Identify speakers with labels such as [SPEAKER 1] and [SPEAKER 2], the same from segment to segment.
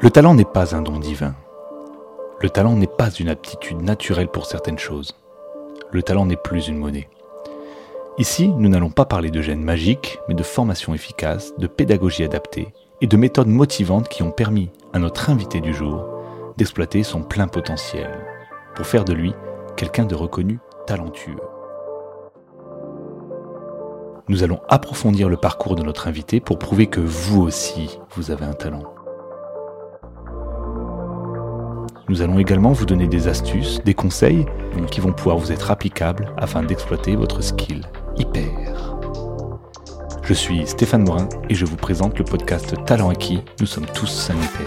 [SPEAKER 1] Le talent n'est pas un don divin. Le talent n'est pas une aptitude naturelle pour certaines choses. Le talent n'est plus une monnaie. Ici, nous n'allons pas parler de gènes magiques, mais de formation efficace, de pédagogie adaptée et de méthodes motivantes qui ont permis à notre invité du jour d'exploiter son plein potentiel pour faire de lui quelqu'un de reconnu talentueux. Nous allons approfondir le parcours de notre invité pour prouver que vous aussi, vous avez un talent. Nous allons également vous donner des astuces, des conseils qui vont pouvoir vous être applicables afin d'exploiter votre skill hyper. Je suis Stéphane Morin et je vous présente le podcast Talent acquis. Nous sommes tous un hyper.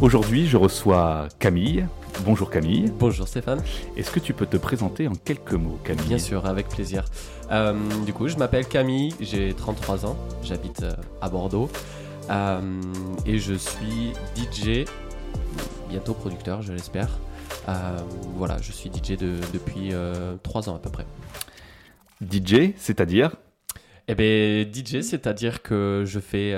[SPEAKER 1] Aujourd'hui, je reçois Camille. Bonjour Camille.
[SPEAKER 2] Bonjour Stéphane.
[SPEAKER 1] Est-ce que tu peux te présenter en quelques mots, Camille
[SPEAKER 2] Bien sûr, avec plaisir. Euh, du coup, je m'appelle Camille, j'ai 33 ans, j'habite euh, à Bordeaux euh, et je suis DJ, bientôt producteur, je l'espère. voilà, je suis DJ depuis 3 ans à peu près.
[SPEAKER 1] DJ, c'est-à-dire?
[SPEAKER 2] Eh bien, DJ, c'est-à-dire que je fais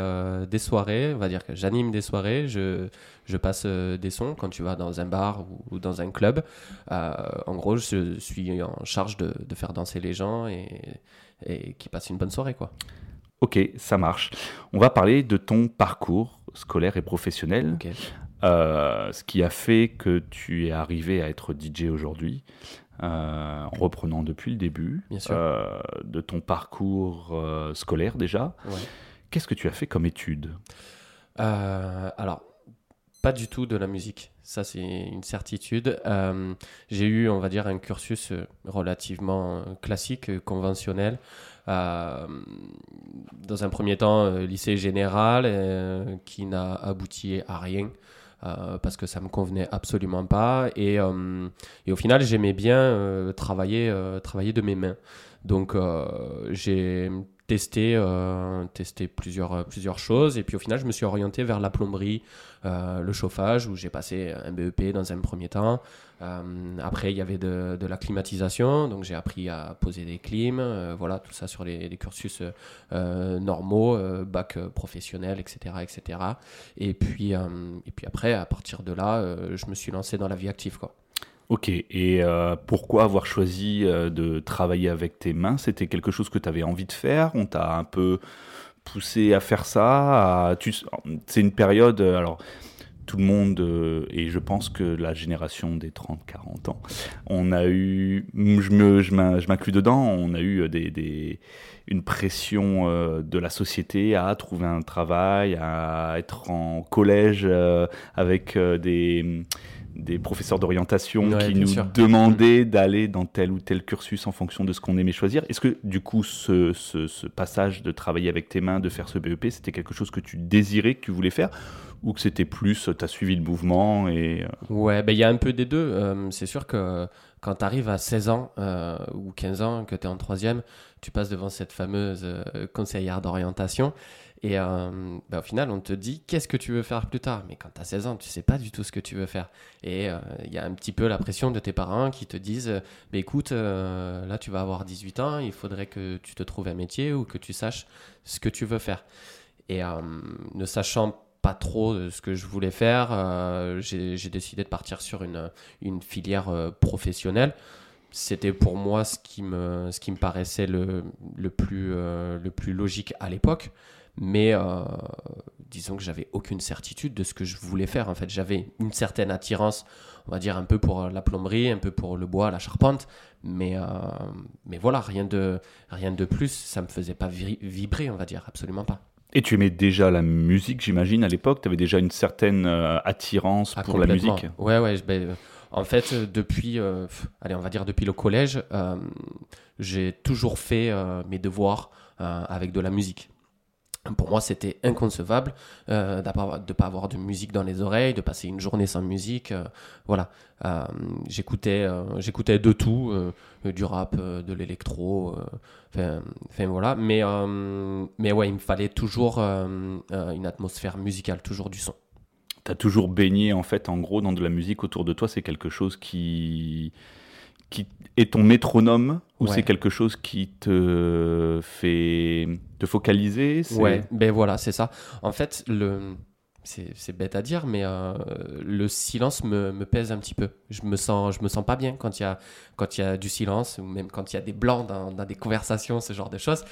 [SPEAKER 2] des soirées, on va dire que j'anime des soirées, je, je passe euh, des sons quand tu vas dans un bar ou, dans un club. Euh, en gros, je suis en charge de, de faire danser les gens et, et qui passent une bonne soirée, quoi.
[SPEAKER 1] Ok, ça marche. On va parler de ton parcours scolaire et professionnel. ce qui a fait que tu es arrivé à être DJ aujourd'hui. Euh, en reprenant depuis le début euh, de ton parcours euh, scolaire déjà. Qu'est-ce que tu as fait comme étude?
[SPEAKER 2] Alors, pas du tout de la musique, ça c'est une certitude. J'ai eu, on va dire, un cursus relativement classique, conventionnel. dans un premier temps, lycée général, qui n'a abouti à rien. Euh, parce que ça me convenait absolument pas. Et, euh, et au final, j'aimais bien euh, travailler, travailler de mes mains. Donc, j'ai testé, testé plusieurs, plusieurs choses. Et puis au final, je me suis orienté vers la plomberie, le chauffage, où j'ai passé un BEP dans un premier temps. Euh, après, il y avait de, de la climatisation, donc j'ai appris à poser des clims, euh, voilà, tout ça sur les, cursus euh, normaux, bac professionnel, etc., etc. Et puis, et puis après, à partir de là, je me suis lancé dans la vie active, quoi.
[SPEAKER 1] Ok, et pourquoi avoir choisi de travailler avec tes mains? C'était quelque chose que tu avais envie de faire? On t'a un peu poussé à faire ça C'est une période, alors tout le monde, euh, et je pense que la génération des 30-40 ans, on a eu, je m'inclus dedans, on a eu des, une pression euh, de la société à trouver un travail, à être en collège euh, avec des des professeurs d'orientation qui nous demandaient d'aller dans tel ou tel cursus en fonction de ce qu'on aimait choisir. Est-ce que du coup, ce, ce, passage de travailler avec tes mains, de faire ce BEP, c'était quelque chose que tu désirais, que tu voulais faire ou que c'était plus, tu as suivi le mouvement et... Euh,
[SPEAKER 2] ouais, ben, il y a un peu des deux. Euh, c'est sûr que quand tu arrives à 16 ans euh, ou 15 ans, que tu es en troisième, tu passes devant cette fameuse conseillère d'orientation. Et ben, au final, on te dit qu'est-ce que tu veux faire plus tard? Mais quand tu as 16 ans, tu sais pas du tout ce que tu veux faire. Et il y a un petit peu la pression de tes parents qui te disent bah, écoute, là tu vas avoir 18 ans, il faudrait que tu te trouves un métier ou que tu saches ce que tu veux faire. Et ne sachant pas trop de ce que je voulais faire. Euh, j'ai décidé de partir sur une, une filière euh, professionnelle. C'était pour moi ce qui me, ce qui me paraissait le, le, plus, euh, le plus logique à l'époque. Mais disons que j'avais aucune certitude de ce que je voulais faire. En fait, j'avais une certaine attirance, on va dire un peu pour la plomberie, un peu pour le bois, la charpente, mais mais voilà, rien de rien de plus. Ça me faisait pas vibrer, on va dire, absolument pas.
[SPEAKER 1] Et tu aimais déjà la musique, j'imagine, à l'époque? Tu avais déjà une certaine euh, attirance ah, pour la musique?
[SPEAKER 2] Ouais, ouais. Ben, en fait, euh, depuis, euh, allez, on va dire depuis le collège, j'ai toujours fait mes devoirs avec de la musique. Pour moi, c'était inconcevable euh, de ne pas avoir de musique dans les oreilles, de passer une journée sans musique. voilà, j'écoutais, j'écoutais de tout, du rap, de l'électro, Enfin, voilà. Mais, euh, mais ouais, il me fallait toujours euh, euh, une atmosphère musicale, toujours du son.
[SPEAKER 1] Tu as toujours baigné, en fait, en gros, dans de la musique autour de toi. C'est quelque chose qui qui est ton métronome ou
[SPEAKER 2] Ouais.
[SPEAKER 1] c'est quelque chose qui te fait te focaliser
[SPEAKER 2] Ouais, ben voilà, c'est ça. En fait, le... c'est bête à dire, mais euh, le silence me, me pèse un petit peu. Je me sens, je me sens pas bien quand il y a, quand il y a du silence, ou même quand il y a des blancs dans, dans des conversations, ce genre de choses.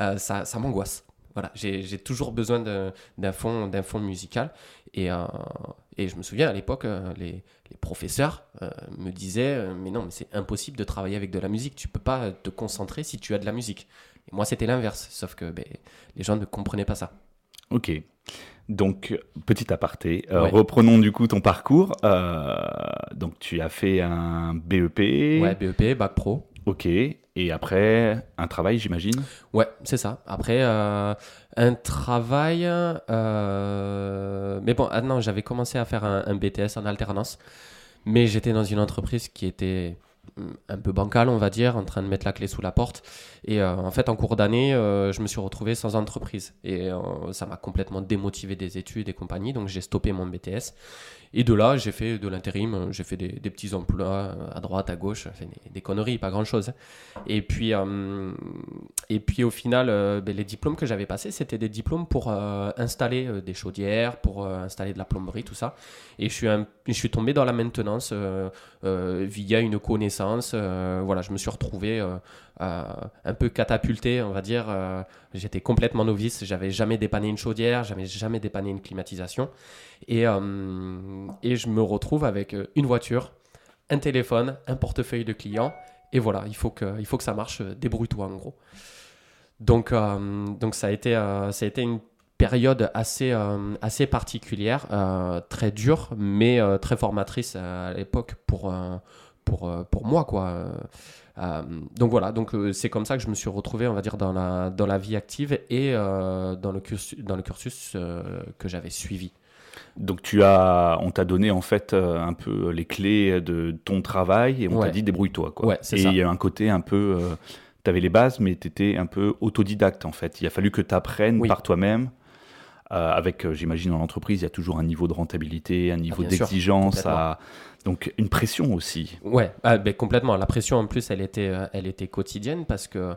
[SPEAKER 2] Euh, ça ça m'angoisse. Voilà, j'ai toujours besoin d'un fond, d'un fond musical. Et, euh, et je me souviens à l'époque, euh, les, les professeurs euh, me disaient euh, Mais non, mais c'est impossible de travailler avec de la musique. Tu peux pas te concentrer si tu as de la musique. Et moi, c'était l'inverse. Sauf que ben, les gens ne comprenaient pas ça.
[SPEAKER 1] Ok. Donc, petit aparté, euh,
[SPEAKER 2] Ouais.
[SPEAKER 1] reprenons du coup ton parcours. Euh, donc, tu as fait un BEP.
[SPEAKER 2] Ouais, BEP, bac pro.
[SPEAKER 1] Ok. Et après, un travail, j'imagine?
[SPEAKER 2] Ouais, c'est ça. Après, euh, un travail. euh, Mais bon, ah non, j'avais commencé à faire un, BTS en alternance. Mais j'étais dans une entreprise qui était hum, un peu bancale, on va dire, en train de mettre la clé sous la porte. Et euh, en fait, en cours d'année, je me suis retrouvé sans entreprise. Et ça m'a complètement démotivé des études et compagnie. Donc, j'ai stoppé mon BTS. Et de là, j'ai fait de l'intérim. J'ai fait des, petits emplois euh, à droite, à gauche. Des, conneries, pas grand-chose. Et puis, euh, et puis au final, euh, ben, les diplômes que j'avais passés, c'était des diplômes pour euh, installer euh, des chaudières, pour euh, installer de la plomberie, tout ça. Et je suis, je suis tombé dans la maintenance euh, euh, via une connaissance. euh, voilà, je me suis retrouvé euh, euh, un peu catapulté, on va dire. euh, J'étais complètement novice, j'avais jamais dépanné une chaudière, j'avais jamais dépanné une climatisation. Et, euh, et je me retrouve avec euh, une voiture, un téléphone, un portefeuille de clients. Et voilà, il faut que, ça marche, euh, débrouille-toi en gros. Donc, ça, a été, une période assez, particulière, très dure, mais très formatrice à l'époque pour, moi. Donc voilà, c'est comme ça que je me suis retrouvé, on va dire, dans la, vie active et dans le cursus, que j'avais suivi.
[SPEAKER 1] Donc, tu as, on t'a donné en fait euh, un peu les clés de ton travail et on t'a dit débrouille-toi. Quoi.
[SPEAKER 2] Ouais,
[SPEAKER 1] et il y a un côté un peu. tu avais les bases, mais tu étais un peu autodidacte en fait. Il a fallu que tu apprennes
[SPEAKER 2] Oui.
[SPEAKER 1] par toi-même. Euh, avec, euh, j'imagine, dans l'entreprise, il y a toujours un niveau de rentabilité, un niveau
[SPEAKER 2] Ah, sûr,
[SPEAKER 1] d'exigence, à- donc une pression aussi.
[SPEAKER 2] Ouais, ah, ben, complètement. La pression en plus, elle était, euh, elle était quotidienne parce que euh,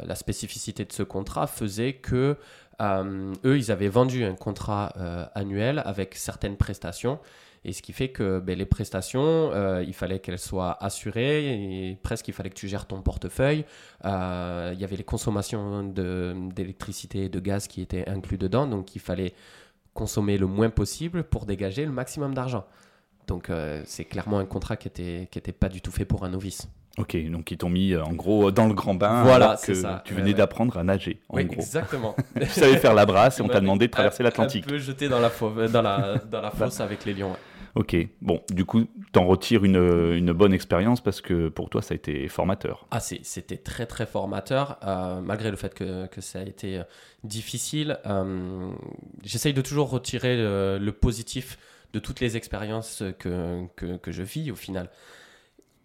[SPEAKER 2] la spécificité de ce contrat faisait que euh, eux, ils avaient vendu un contrat euh, annuel avec certaines prestations. Et ce qui fait que ben, les prestations, euh, il fallait qu'elles soient assurées et presque il fallait que tu gères ton portefeuille. Il y avait les consommations d'électricité et de gaz qui étaient inclus dedans, donc il fallait consommer le moins possible pour dégager le maximum d'argent. Donc c'est clairement un contrat qui était, qui était pas du tout fait pour un novice.
[SPEAKER 1] Ok, donc ils t'ont mis euh, en gros dans le grand bain
[SPEAKER 2] Voilà,
[SPEAKER 1] alors
[SPEAKER 2] c'est
[SPEAKER 1] que
[SPEAKER 2] ça.
[SPEAKER 1] tu venais
[SPEAKER 2] ouais.
[SPEAKER 1] d'apprendre à nager, en
[SPEAKER 2] oui,
[SPEAKER 1] gros.
[SPEAKER 2] exactement.
[SPEAKER 1] Tu savais faire la brasse et on t'a demandé de traverser l'Atlantique.
[SPEAKER 2] Un peu jeté dans la, fauve- dans la, dans la fosse avec les lions. ouais.
[SPEAKER 1] Ok, bon, du coup, t'en retires une, une bonne expérience parce que pour toi, ça a été formateur.
[SPEAKER 2] Ah, c'était très très formateur, euh, malgré le fait que, que ça a été euh, difficile. euh, J'essaye de toujours retirer le, le positif de toutes les expériences que, que, que je vis au final.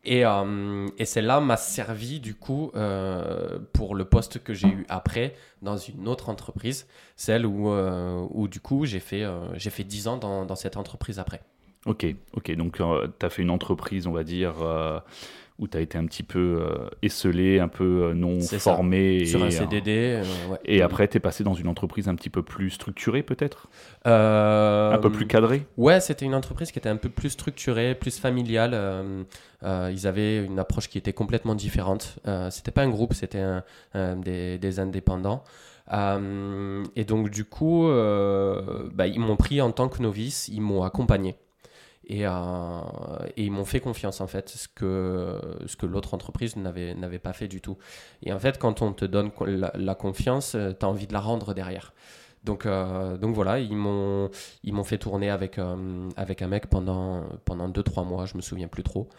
[SPEAKER 2] Et, euh, et celle-là m'a servi du coup euh, pour le poste que j'ai eu après dans une autre entreprise, celle où, euh, où du coup j'ai fait, fait 10 ans dans, dans cette entreprise après.
[SPEAKER 1] Ok, ok, donc tu as fait une entreprise, on va dire, où tu as été un petit peu euh, esselé, un peu euh, non
[SPEAKER 2] ça.
[SPEAKER 1] formé.
[SPEAKER 2] Sur
[SPEAKER 1] et,
[SPEAKER 2] un
[SPEAKER 1] euh,
[SPEAKER 2] CDD. euh, ouais.
[SPEAKER 1] Et après, tu es passé dans une entreprise un petit peu plus structurée, peut-être? Un peu plus cadrée?
[SPEAKER 2] Ouais, c'était une entreprise qui était un peu plus structurée, plus familiale. ils avaient une approche qui était complètement différente. C'était pas un groupe, c'était des, des indépendants. Et donc du coup, bah, ils m'ont pris en tant que novice, ils m'ont accompagné. Et, euh, et ils m'ont fait confiance en fait, ce que, ce que l'autre entreprise n'avait pas fait du tout. Et en fait, quand on te donne la, confiance, tu as envie de la rendre derrière. Donc, euh, donc voilà, ils m'ont ils m'ont fait tourner avec, euh, avec un mec pendant, pendant 2-3 mois, je me souviens plus trop.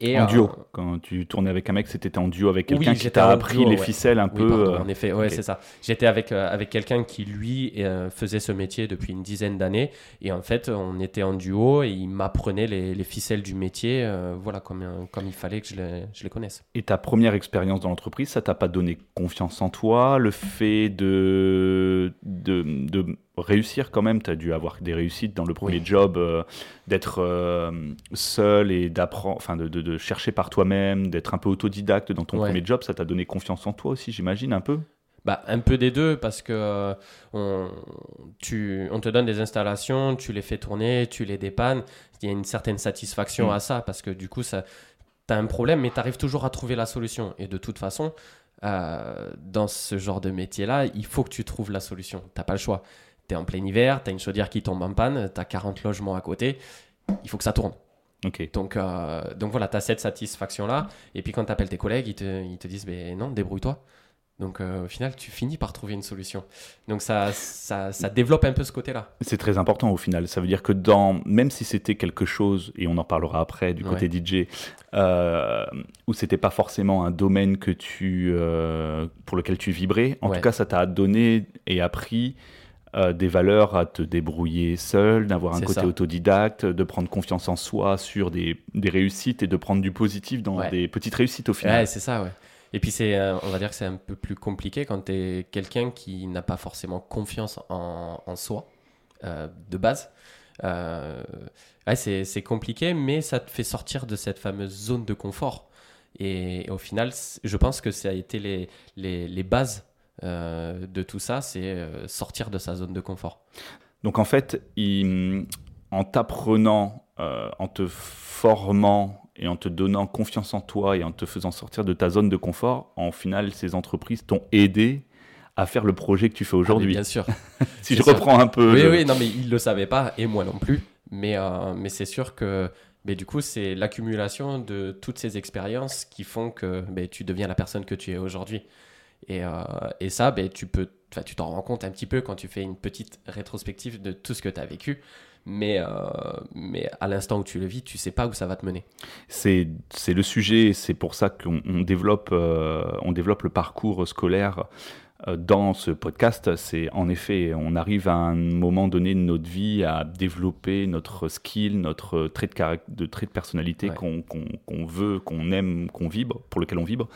[SPEAKER 2] Et,
[SPEAKER 1] En
[SPEAKER 2] euh,
[SPEAKER 1] duo. Quand tu tournais avec un mec, c'était en duo avec
[SPEAKER 2] Oui,
[SPEAKER 1] quelqu'un qui
[SPEAKER 2] j'étais
[SPEAKER 1] t'a appris
[SPEAKER 2] duo,
[SPEAKER 1] les
[SPEAKER 2] ouais.
[SPEAKER 1] ficelles un
[SPEAKER 2] oui,
[SPEAKER 1] peu.
[SPEAKER 2] pardon,
[SPEAKER 1] euh,
[SPEAKER 2] en effet, ouais, c'est ça. J'étais avec, euh, avec quelqu'un qui, lui, faisait ce métier depuis une dizaine d'années. Et en fait, on était en duo et il m'apprenait les, les ficelles du métier, euh, voilà, comme, comme il fallait que je les, je les connaisse.
[SPEAKER 1] Et ta première expérience dans l'entreprise, ça t'a pas donné confiance en toi? Le fait de, de, de réussir quand même. Tu as dû avoir des réussites dans le premier job, euh, d'être euh, seul et d'apprendre, enfin de, de, chercher par toi-même, d'être un peu autodidacte dans ton premier job. Ça t'a donné confiance en toi aussi, j'imagine, un peu?
[SPEAKER 2] Bah, un peu des deux parce que euh, on, tu, on te donne des installations, tu les fais tourner, tu les dépannes. Il y a une certaine satisfaction mm. à ça parce que du coup, tu as un problème, mais tu arrives toujours à trouver la solution. Et de toute façon, dans ce genre de métier-là, il faut que tu trouves la solution. Tu pas le choix. Tu es en plein hiver, tu as une chaudière qui tombe en panne, tu as 40 logements à côté, il faut que ça tourne. Donc, euh, donc voilà, tu as cette satisfaction-là. Et puis quand tu appelles tes collègues, ils te, ils te disent mais non, débrouille-toi. Donc euh, au final, tu finis par trouver une solution. Donc ça, ça, ça développe un peu ce côté-là.
[SPEAKER 1] C'est très important au final. Ça veut dire que dans, même si c'était quelque chose, et on en parlera après du côté DJ, euh, où c'était pas forcément un domaine que tu, euh, pour lequel tu vibrais, en tout cas ça t'a donné et appris euh, des valeurs à te débrouiller seul, d'avoir un côté autodidacte, de prendre confiance en soi sur des, des, réussites et de prendre du positif dans des petites réussites au final.
[SPEAKER 2] Ouais, c'est ça, ouais. Et puis, c'est, euh, on va dire que c'est un peu plus compliqué quand tu es quelqu'un qui n'a pas forcément confiance en, en soi, euh, de base. Euh, ouais, c'est, compliqué, mais ça te fait sortir de cette fameuse zone de confort. Et, au final, je pense que ça a été les, les, les bases de tout ça, c'est sortir de sa zone de confort.
[SPEAKER 1] Donc en fait, il, en t'apprenant, en te formant et en te donnant confiance en toi et en te faisant sortir de ta zone de confort, en final, ces entreprises t'ont aidé à faire le projet que tu fais aujourd'hui.
[SPEAKER 2] bien sûr.
[SPEAKER 1] si je reprends un peu.
[SPEAKER 2] Oui, oui, non, mais ils ne le savaient pas, et moi non plus. Mais, euh, mais c'est sûr que mais du coup, c'est l'accumulation de toutes ces expériences qui font que ben, tu deviens la personne que tu es aujourd'hui. Et, euh, et, ça, ben, tu peux, tu t'en rends compte un petit peu quand tu fais une petite rétrospective de tout ce que tu as vécu mais, euh, mais à l'instant où tu le vis, tu sais pas où ça va te mener.
[SPEAKER 1] C'est le sujet, c'est pour ça qu'on développe, euh, on développe le parcours scolaire dans ce podcast. C'est en effet, on arrive à un moment donné de notre vie à développer notre skill, notre trait de, de, trait de personnalité qu'on veut, qu'on aime, qu'on vibre, pour lequel on vibre.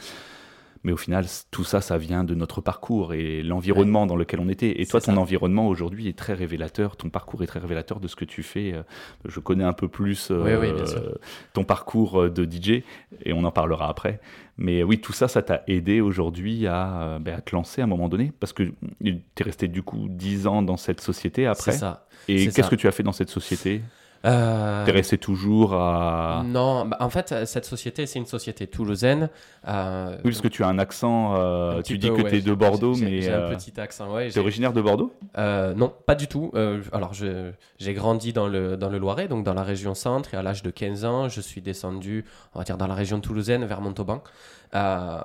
[SPEAKER 1] Mais au final, tout ça, ça vient de notre parcours et l'environnement dans lequel on était. Et toi, ton environnement aujourd'hui est très révélateur, ton parcours est très révélateur de ce que tu fais. Euh, je connais un peu plus euh, ton parcours euh, de DJ et on en parlera après. Mais oui, tout ça, ça t'a aidé aujourd'hui à, ben, à, te lancer à un moment donné parce que tu es resté du coup 10 ans dans cette société après.
[SPEAKER 2] C'est ça.
[SPEAKER 1] Et qu'est-ce que tu as fait dans cette société? Euh... T'es resté toujours à.
[SPEAKER 2] Non, bah, en fait, cette société, c'est une société toulousaine.
[SPEAKER 1] Euh... Oui, parce que tu as un accent. Euh, tu dis que tu es de Bordeaux, mais.
[SPEAKER 2] J'ai un euh, petit accent, ouais.
[SPEAKER 1] Tu es originaire de Bordeaux?
[SPEAKER 2] Euh, Non, pas du tout. alors, j'ai grandi dans le, dans le Loiret, donc dans la région centre, et à l'âge de 15 ans, je suis descendu, on va dire, dans la région toulousaine, vers Montauban. Euh,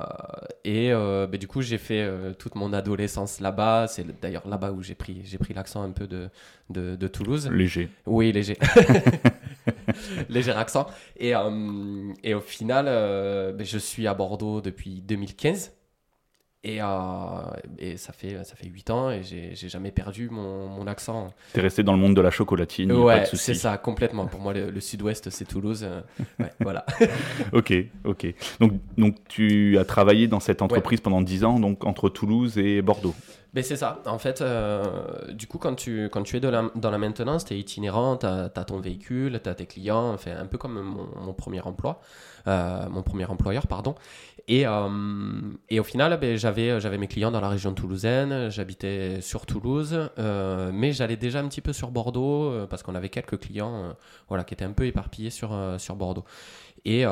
[SPEAKER 2] et euh, bah, du coup, j'ai fait euh, toute mon adolescence là-bas. C'est d'ailleurs là-bas où j'ai pris, j'ai pris l'accent un peu de, de, de, Toulouse.
[SPEAKER 1] Léger.
[SPEAKER 2] Oui, léger. léger accent. Et, et au final, bah, je suis à Bordeaux depuis 2015. Et, euh, et, ça, fait, ça fait 8 ans et j'ai jamais perdu mon, mon accent.
[SPEAKER 1] Tu es resté dans le monde de la chocolatine,
[SPEAKER 2] ouais, c'est ça, complètement. Pour moi, le, sud-ouest, c'est Toulouse. Euh, voilà.
[SPEAKER 1] ok, ok. Donc, donc, tu as travaillé dans cette entreprise pendant 10 ans, donc entre Toulouse et Bordeaux
[SPEAKER 2] ben c'est ça. En fait, euh, du coup, quand tu, quand tu es de la, dans la maintenance, tu es itinérant, tu as, ton véhicule, tu as tes clients, enfin, un peu comme mon, mon premier emploi, mon premier employeur, pardon. Et, euh, et au final, ben, j'avais, j'avais mes clients dans la région toulousaine, j'habitais sur Toulouse, euh, mais j'allais déjà un petit peu sur Bordeaux euh, parce qu'on avait quelques clients voilà, qui étaient un peu éparpillés sur, sur Bordeaux. Et,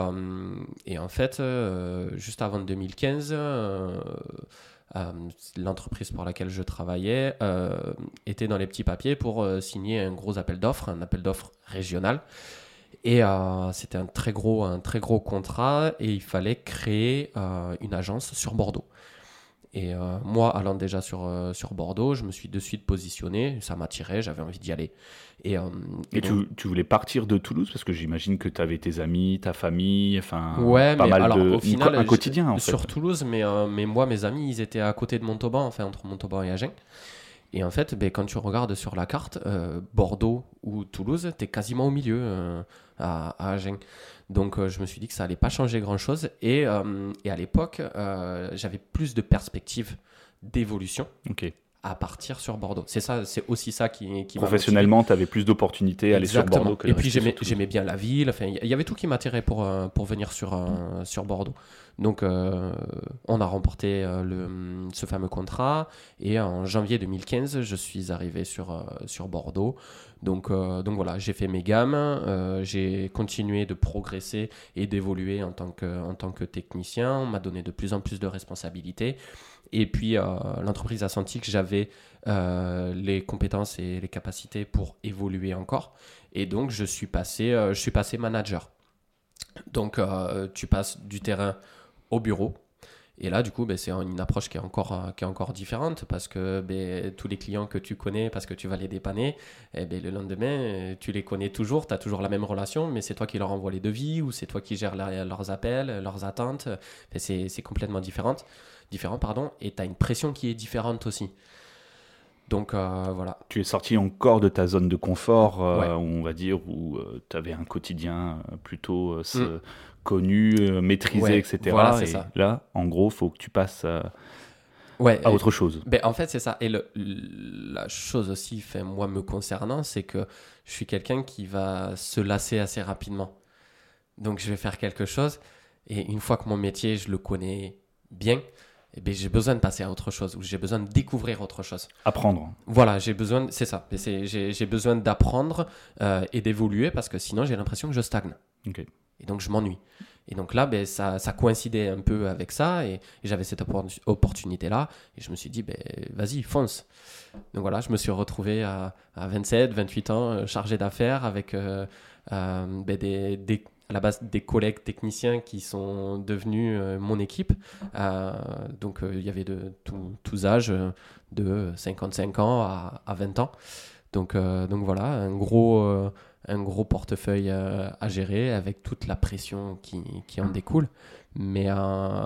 [SPEAKER 2] et en fait, juste avant 2015, l'entreprise pour laquelle je travaillais était dans les petits papiers pour signer un gros appel d'offres, un appel d'offres régional. Et euh, c'était un très gros, un très gros contrat et il fallait créer euh, une agence sur Bordeaux. Et euh, moi, allant déjà sur, sur Bordeaux, je me suis de suite positionné, ça m'attirait, j'avais envie d'y aller.
[SPEAKER 1] Et, et, tu, tu, voulais partir de Toulouse parce que j'imagine que tu avais tes amis, ta famille, enfin
[SPEAKER 2] ouais,
[SPEAKER 1] pas mal
[SPEAKER 2] alors,
[SPEAKER 1] de
[SPEAKER 2] au final,
[SPEAKER 1] un quotidien en
[SPEAKER 2] Sur Toulouse, mais, mais moi, mes amis, ils étaient à côté de Montauban, enfin entre Montauban et Agen. Et en fait, ben, quand tu regardes sur la carte, Bordeaux ou Toulouse, tu es quasiment au milieu à, Agen. Donc euh, je me suis dit que ça allait pas changer grand-chose. Et, euh, et, à l'époque, euh, j'avais plus de perspectives d'évolution. à partir sur Bordeaux. C'est ça, c'est aussi ça qui, qui
[SPEAKER 1] Professionnellement, tu avais plus d'opportunités à aller sur Bordeaux que
[SPEAKER 2] Et puis j'aimais bien la ville. Enfin, il y avait tout qui m'attirait pour, euh, pour venir sur, euh, sur Bordeaux. Donc, euh, on a remporté le, ce fameux contrat. Et en janvier 2015, je suis arrivé sur, sur Bordeaux. Donc, donc voilà, j'ai fait mes gammes. j'ai continué de progresser et d'évoluer en, tant que, en tant que technicien. On m'a donné de plus en plus de responsabilités. Et puis, euh, l'entreprise a senti que j'avais euh, les compétences et les capacités pour évoluer encore. Et donc, je suis passé, euh, je suis passé manager. Donc, tu passes du terrain au bureau. Et là, du coup, ben, c'est une approche qui est, encore, qui est encore différente parce que ben, tous les clients que tu connais, parce que tu vas les dépanner, eh ben, le lendemain, tu les connais toujours, tu as toujours la même relation, mais c'est toi qui leur envoie les devis ou c'est toi qui gères leurs appels, leurs attentes. c'est complètement différent différent pardon, et tu as une pression qui est différente aussi. Donc euh, voilà.
[SPEAKER 1] Tu es sorti encore de ta zone de confort, euh, on va dire, où euh, tu avais un quotidien plutôt mm. Connu, maîtrisé, etc. Voilà, et ça. là, en gros, faut que tu passes ouais, à autre chose.
[SPEAKER 2] Ben, en fait, c'est ça. Et le, la chose aussi, fait, moi, me concernant, c'est que je suis quelqu'un qui va se lasser assez rapidement. Donc, je vais faire quelque chose, et une fois que mon métier, je le connais bien, eh ben, j'ai besoin de passer à autre chose, ou j'ai besoin de découvrir autre chose.
[SPEAKER 1] Apprendre.
[SPEAKER 2] Voilà, j'ai besoin, c'est ça, j'ai besoin d'apprendre euh, et d'évoluer parce que sinon j'ai l'impression que je stagne. Et donc je m'ennuie. Et donc là, ben, ça, ça, coïncidait un peu avec ça, et, j'avais cette opportunité-là, et je me suis dit, ben, vas-y, fonce. Donc voilà, je me suis retrouvé à, à 27, 28 ans, euh, chargé d'affaires avec euh, ben, des, des, à la base des collègues techniciens qui sont devenus euh, mon équipe. Euh, donc euh, il y avait de tous âges, de 55 ans à, à 20 ans. Donc, donc voilà, un gros, un gros portefeuille à gérer avec toute la pression qui, qui en découle. Mais,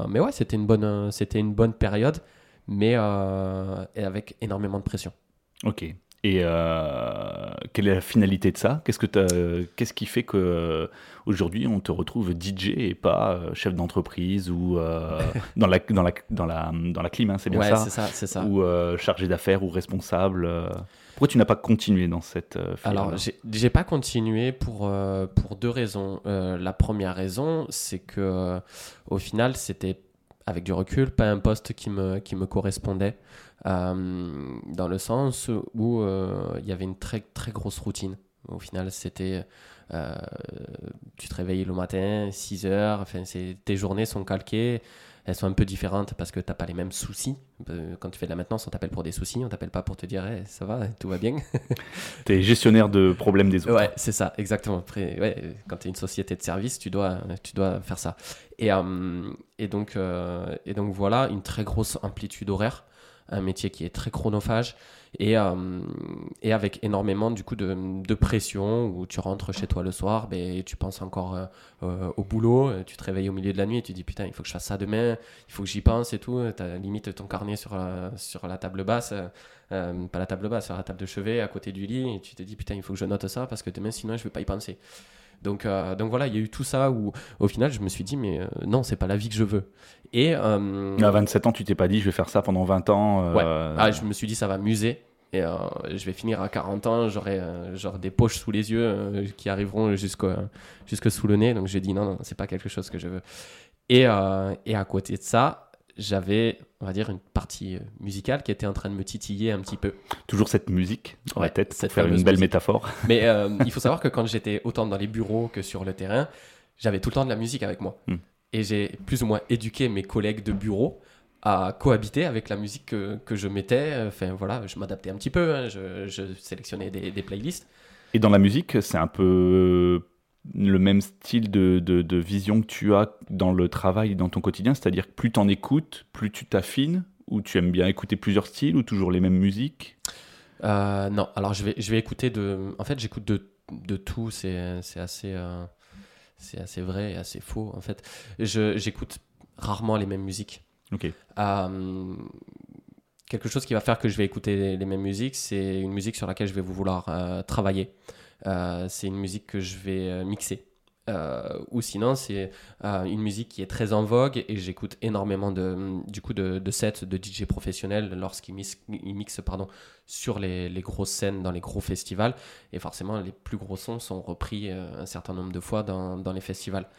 [SPEAKER 2] mais ouais, c'était une, bonne, c'était une bonne période, mais avec énormément de pression.
[SPEAKER 1] Ok. Et euh, quelle est la finalité de ça? Qu'est-ce que qu'est-ce qui fait que euh, aujourd'hui on te retrouve DJ et pas euh, chef d'entreprise ou dans la dans la dans la dans la clim, hein, c'est bien
[SPEAKER 2] ouais,
[SPEAKER 1] ça,
[SPEAKER 2] c'est ça,
[SPEAKER 1] Ou chargé d'affaires ou responsable. Pourquoi tu n'as pas continué dans cette
[SPEAKER 2] Alors j'ai pas continué pour pour deux raisons. la première raison, c'est que au final c'était avec du recul pas un poste qui me qui me correspondait. Euh, dans le sens où euh, il y avait une très, très grosse routine. Au final, c'était. Euh, tu te réveilles le matin, 6 heures, enfin, tes journées sont calquées, elles sont un peu différentes parce que tu n'as pas les mêmes soucis. Quand tu fais de la maintenance, on t'appelle pour des soucis, on t'appelle pas pour te dire ça va, tout va bien.
[SPEAKER 1] tu es gestionnaire de problèmes des autres.
[SPEAKER 2] Ouais, c'est ça, exactement. Après, ouais, quand tu es une société de service, tu dois, tu dois faire ça. Et, et, donc, et donc voilà, une très grosse amplitude horaire un métier qui est très chronophage et, euh, et avec énormément du coup de, pression où tu rentres chez toi le soir ben, tu penses encore euh, euh, au boulot, tu te réveilles au milieu de la nuit et tu dis putain il faut que je fasse ça demain, il faut que j'y pense et tout, tu as limite ton carnet sur, sur la table basse, pas la table basse, sur la table de chevet à côté du lit et tu te dis putain il faut que je note ça parce que demain sinon je vais pas y penser. Donc, euh, donc voilà, il y a eu tout ça où au final je me suis dit, mais euh, non, c'est pas la vie que je veux. Et
[SPEAKER 1] euh, à 27 ans, tu t'es pas dit, je vais faire ça pendant 20 ans
[SPEAKER 2] Ouais, ah, je me suis dit, ça va muser. Et je vais finir à 40 ans, j'aurai genre des poches sous les yeux qui arriveront jusqu'au jusque sous le nez. Donc j'ai dit, non, non, c'est pas quelque chose que je veux. Et, et à côté de ça, j'avais, on va dire, une partie euh, musicale qui était en train de me titiller un petit peu.
[SPEAKER 1] Toujours cette musique dans la tête, pour faire une belle métaphore.
[SPEAKER 2] Mais euh, il faut savoir que quand j'étais autant dans les bureaux que sur le terrain, j'avais tout le temps de la musique avec moi. Hmm. Et j'ai plus ou moins éduqué mes collègues de bureau à cohabiter avec la musique que, que je mettais. Enfin voilà, je m'adaptais un petit peu, hein. je, je, sélectionnais des, des playlists.
[SPEAKER 1] Et dans la musique, c'est un peu le même style de, de, vision que tu as dans le travail, dans ton quotidien C'est-à-dire que plus tu en écoutes, plus tu t'affines Ou tu aimes bien écouter plusieurs styles ou toujours les mêmes musiques?
[SPEAKER 2] Euh, Non, alors je vais, je vais écouter de... En fait, j'écoute de, de tout, c'est assez, euh, c'est assez vrai et assez faux, en fait. J'écoute rarement les mêmes musiques.
[SPEAKER 1] Ok.
[SPEAKER 2] Euh, quelque chose qui va faire que je vais écouter les, les mêmes musiques, c'est une musique sur laquelle je vais vouloir travailler. Euh, c'est une musique que je vais euh, mixer. Euh, ou sinon, c'est une musique qui est très en vogue et j'écoute énormément de, du coup, de, sets de DJ professionnels lorsqu'ils mixent, ils mixent pardon, sur les, les, grosses scènes, dans les gros festivals. Et forcément, les plus gros sons sont repris un certain nombre de fois dans, dans les festivals.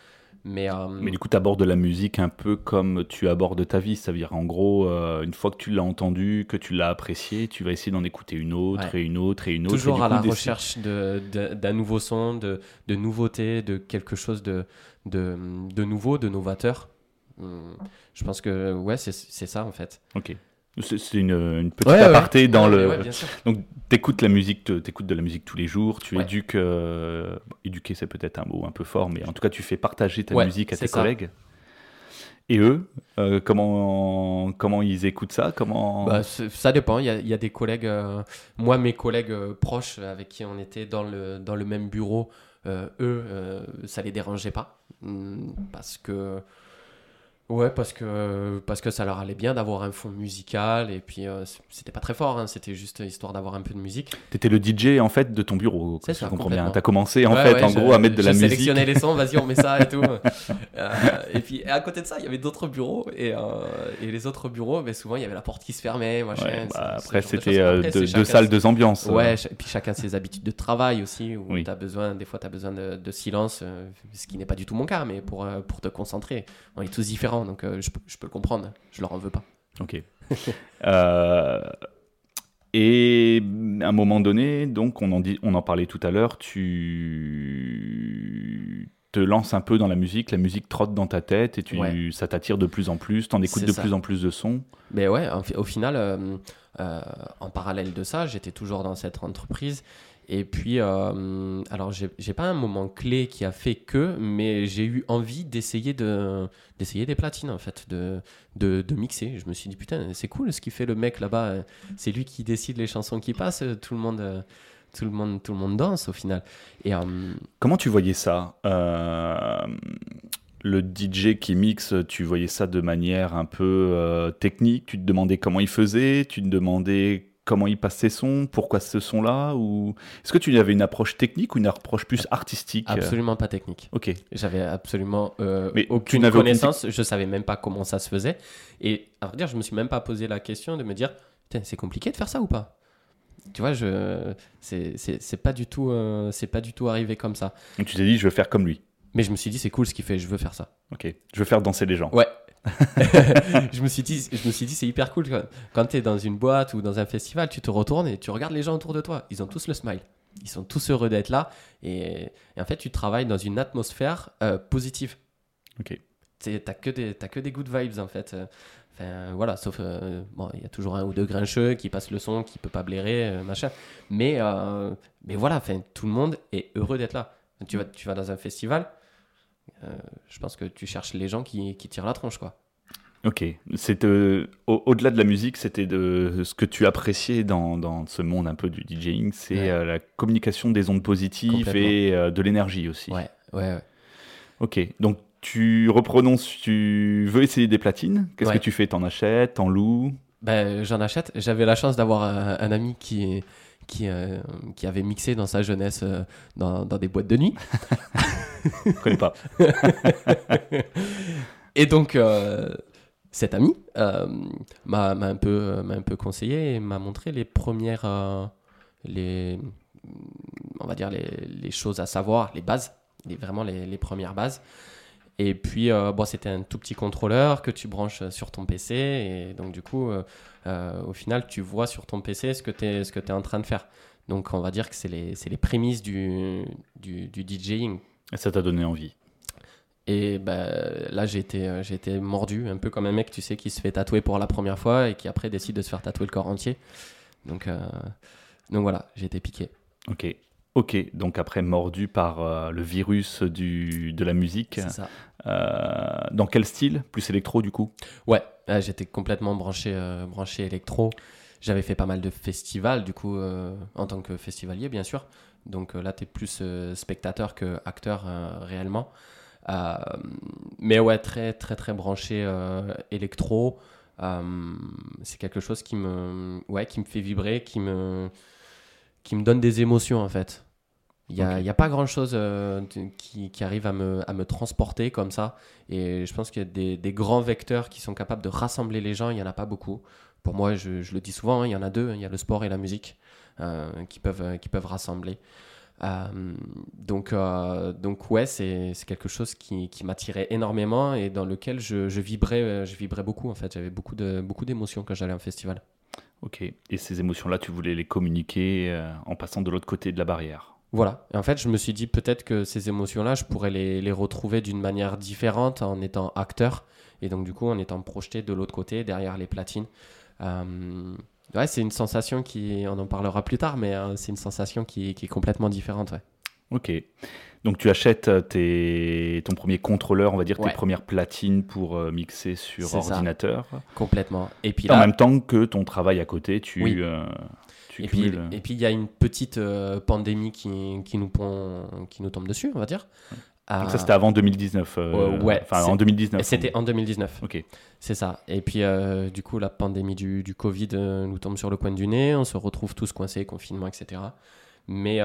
[SPEAKER 2] Mais, euh,
[SPEAKER 1] Mais du coup, tu abordes la musique un peu comme tu abordes ta vie. Ça veut dire, en gros, euh, une fois que tu l'as entendu, que tu l'as apprécié, tu vas essayer d'en écouter une autre et une autre et une autre.
[SPEAKER 2] Toujours à la recherche d'un nouveau son, de, de nouveauté, de quelque chose de, de, de nouveau, de novateur. Hum, je pense que ouais, c'est ça en fait.
[SPEAKER 1] Ok. C'est une, petite aparté dans le. Donc, t'écoutes la musique, t'écoutes de la musique tous les jours. Tu éduques. Euh, éduquer, c'est peut-être un mot un peu fort, mais en tout cas, tu fais partager ta musique à tes collègues. Et eux, euh, comment comment ils écoutent ça Comment
[SPEAKER 2] bah, Ça dépend. Il y, a, il y, a, des collègues. Euh, moi, mes collègues proches avec qui on était dans le dans le même bureau, eux, ça les dérangeait pas hmm, parce que Ouais, parce que, parce que ça leur allait bien d'avoir un fond musical et puis euh, c'était pas très fort, hein, c'était juste histoire d'avoir un peu de musique.
[SPEAKER 1] T'étais le DJ en fait de ton bureau, c'est ça, je comprends bien. T'as commencé en fait en gros à mettre de la musique.
[SPEAKER 2] sélectionnais les sons, vas-y on met ça et tout. Euh, et puis à côté de ça, il y avait d'autres bureaux et, euh, et les autres bureaux, mais souvent il y avait la porte qui se fermait. Machin,
[SPEAKER 1] bah, après c'était deux salles, deux ambiances.
[SPEAKER 2] Ouais, et puis chacun ses habitudes de travail aussi, où as besoin, des fois tu as besoin de, de silence, ce qui n'est pas du tout mon cas, mais pour, pour te concentrer. On est tous différents donc euh, je, je, peux le comprendre. Je leur en veux pas.
[SPEAKER 1] Ok. Euh, et à un moment donné, donc on en, dit, on en parlait tout à l'heure, tu te lances un peu dans la musique, la musique trotte dans ta tête et tu, ça t'attire de plus en plus, t'en écoutes de plus en plus de sons.
[SPEAKER 2] Mais ouais, au final, euh, en parallèle de ça, j'étais toujours dans cette entreprise et puis, euh, alors, j'ai pas un moment clé qui a fait que, mais j'ai eu envie d'essayer de, d'essayer des platines, en fait, de, de, mixer. Je me suis dit, putain, c'est cool ce qu'il fait le mec là-bas. C'est lui qui décide les chansons qui passent. Tout le monde. Tout le, monde, tout le monde danse au final. Et, euh,
[SPEAKER 1] Comment tu voyais ça euh, Le DJ qui mixe, tu voyais ça de manière un peu technique? Tu te demandais comment il faisait? Tu te demandais comment il passe ses sons, pourquoi ce son-là ou est-ce que tu avais une approche technique ou une approche plus artistique?
[SPEAKER 2] Absolument pas technique.
[SPEAKER 1] Ok.
[SPEAKER 2] J'avais absolument euh, Mais aucune connaissance, je savais même pas comment ça se faisait et à vrai dire, je me suis même pas posé la question de me dire c'est compliqué de faire ça ou pas? Tu vois, je c'est pas du tout euh, c'est pas du tout arrivé comme ça.
[SPEAKER 1] Donc tu t'es dit je veux faire comme lui.
[SPEAKER 2] Mais je me suis dit c'est cool ce qu'il fait, je veux faire ça.
[SPEAKER 1] Ok. Je veux faire danser les gens.
[SPEAKER 2] Ouais, je me suis dit, je me suis dit, c'est hyper cool quand, tu es dans une boîte ou dans un festival, tu te retournes et tu regardes les gens autour de toi. Ils ont tous le smile. Ils sont tous heureux d'être là. Et, en fait, tu travailles dans une atmosphère euh, positive.
[SPEAKER 1] Ok.
[SPEAKER 2] T'as que des, as que des good vibes en fait. Enfin, voilà, sauf euh, bon, il y a toujours un ou deux grincheux qui passent le son, qui peut pas blairer, euh, machin. Mais, mais voilà, enfin, tout le monde est heureux d'être là. Tu vas, tu vas dans un festival, je pense que tu cherches les gens qui, qui tirent la tronche, quoi.
[SPEAKER 1] Ok. C'est euh, au-delà de la musique, c'était de ce que tu appréciais dans, dans, ce monde un peu du DJing, c'est euh, la communication des ondes positives et de l'énergie aussi.
[SPEAKER 2] Ouais, ouais, ouais.
[SPEAKER 1] Ok. Donc tu reprenonces, tu veux essayer des platines? Qu'est-ce que tu fais? T'en achètes? T'en loues?
[SPEAKER 2] Ben, J'en achète. J'avais la chance d'avoir un, ami qui, qui, qui avait mixé dans sa jeunesse dans, dans, des boîtes de nuit.
[SPEAKER 1] Je connais pas.
[SPEAKER 2] et donc, euh, cet ami euh, m'a un, peu, un peu conseillé et m'a montré les premières, euh, les, on va dire les, les, choses à savoir, les bases, les, vraiment les, les premières bases. Et puis, bon, c'était un tout petit contrôleur que tu branches sur ton PC. Et donc, du coup, au final, tu vois sur ton PC ce que tu es, es en train de faire. Donc, on va dire que c'est les, les prémices du, du, du DJing.
[SPEAKER 1] Et ça t'a donné envie
[SPEAKER 2] et bah, là, j'ai été, euh, j'ai été mordu, un peu comme un mec, tu sais, qui se fait tatouer pour la première fois et qui après décide de se faire tatouer le corps entier. Donc, euh, donc voilà, j'ai été piqué.
[SPEAKER 1] Ok. Ok, donc après mordu par euh, le virus du, de la musique.
[SPEAKER 2] C'est ça.
[SPEAKER 1] dans quel style? Plus électro du coup?
[SPEAKER 2] Ouais, j'étais complètement branché, branché électro. J'avais fait pas mal de festivals du coup, en tant que festivalier bien sûr. Donc là, tu es plus spectateur que acteur réellement. Euh, mais ouais, très très très branché euh, électro. Euh, c'est quelque chose qui me, ouais, qui me fait vibrer, qui me, qui me donne des émotions en fait. Il n'y a, y a, pas grand-chose euh, qui, qui, arrive à me, à me, transporter comme ça. Et je pense qu'il y a des, des, grands vecteurs qui sont capables de rassembler les gens. Il n'y en a pas beaucoup. Pour moi, je, je le dis souvent, hein, il y en a deux. Il y a le sport et la musique euh, qui, peuvent, qui peuvent rassembler. Euh, donc, euh, donc ouais, c'est quelque chose qui, qui m'attirait énormément et dans lequel je, je, vibrais, je vibrais beaucoup en fait. J'avais beaucoup de beaucoup d'émotions quand j'allais en festival.
[SPEAKER 1] Ok. Et ces émotions-là, tu voulais les communiquer en passant de l'autre côté de la barrière
[SPEAKER 2] voilà. Et en fait, je me suis dit peut-être que ces émotions-là, je pourrais les, les, retrouver d'une manière différente en étant acteur. Et donc, du coup, en étant projeté de l'autre côté, derrière les platines. Euh, ouais, c'est une sensation qui, on en parlera plus tard, mais euh, c'est une sensation qui, qui, est complètement différente. Ouais.
[SPEAKER 1] Ok. Donc, tu achètes euh, tes, ton premier contrôleur, on va dire, tes premières platines pour mixer sur ordinateur.
[SPEAKER 2] Ça. Complètement.
[SPEAKER 1] Et puis là, En même temps que ton travail à côté, tu. Oui.
[SPEAKER 2] Et puis, et puis il y a une petite euh, pandémie qui, qui, nous qui nous tombe dessus, on va dire.
[SPEAKER 1] Donc ça c'était avant 2019. Euh,
[SPEAKER 2] ouais.
[SPEAKER 1] Enfin en 2019.
[SPEAKER 2] C'était en 2019.
[SPEAKER 1] Ok.
[SPEAKER 2] C'est ça. Et puis euh, du coup la pandémie du, du Covid nous tombe sur le coin du nez, on se retrouve tous coincés, confinement, etc. Mais,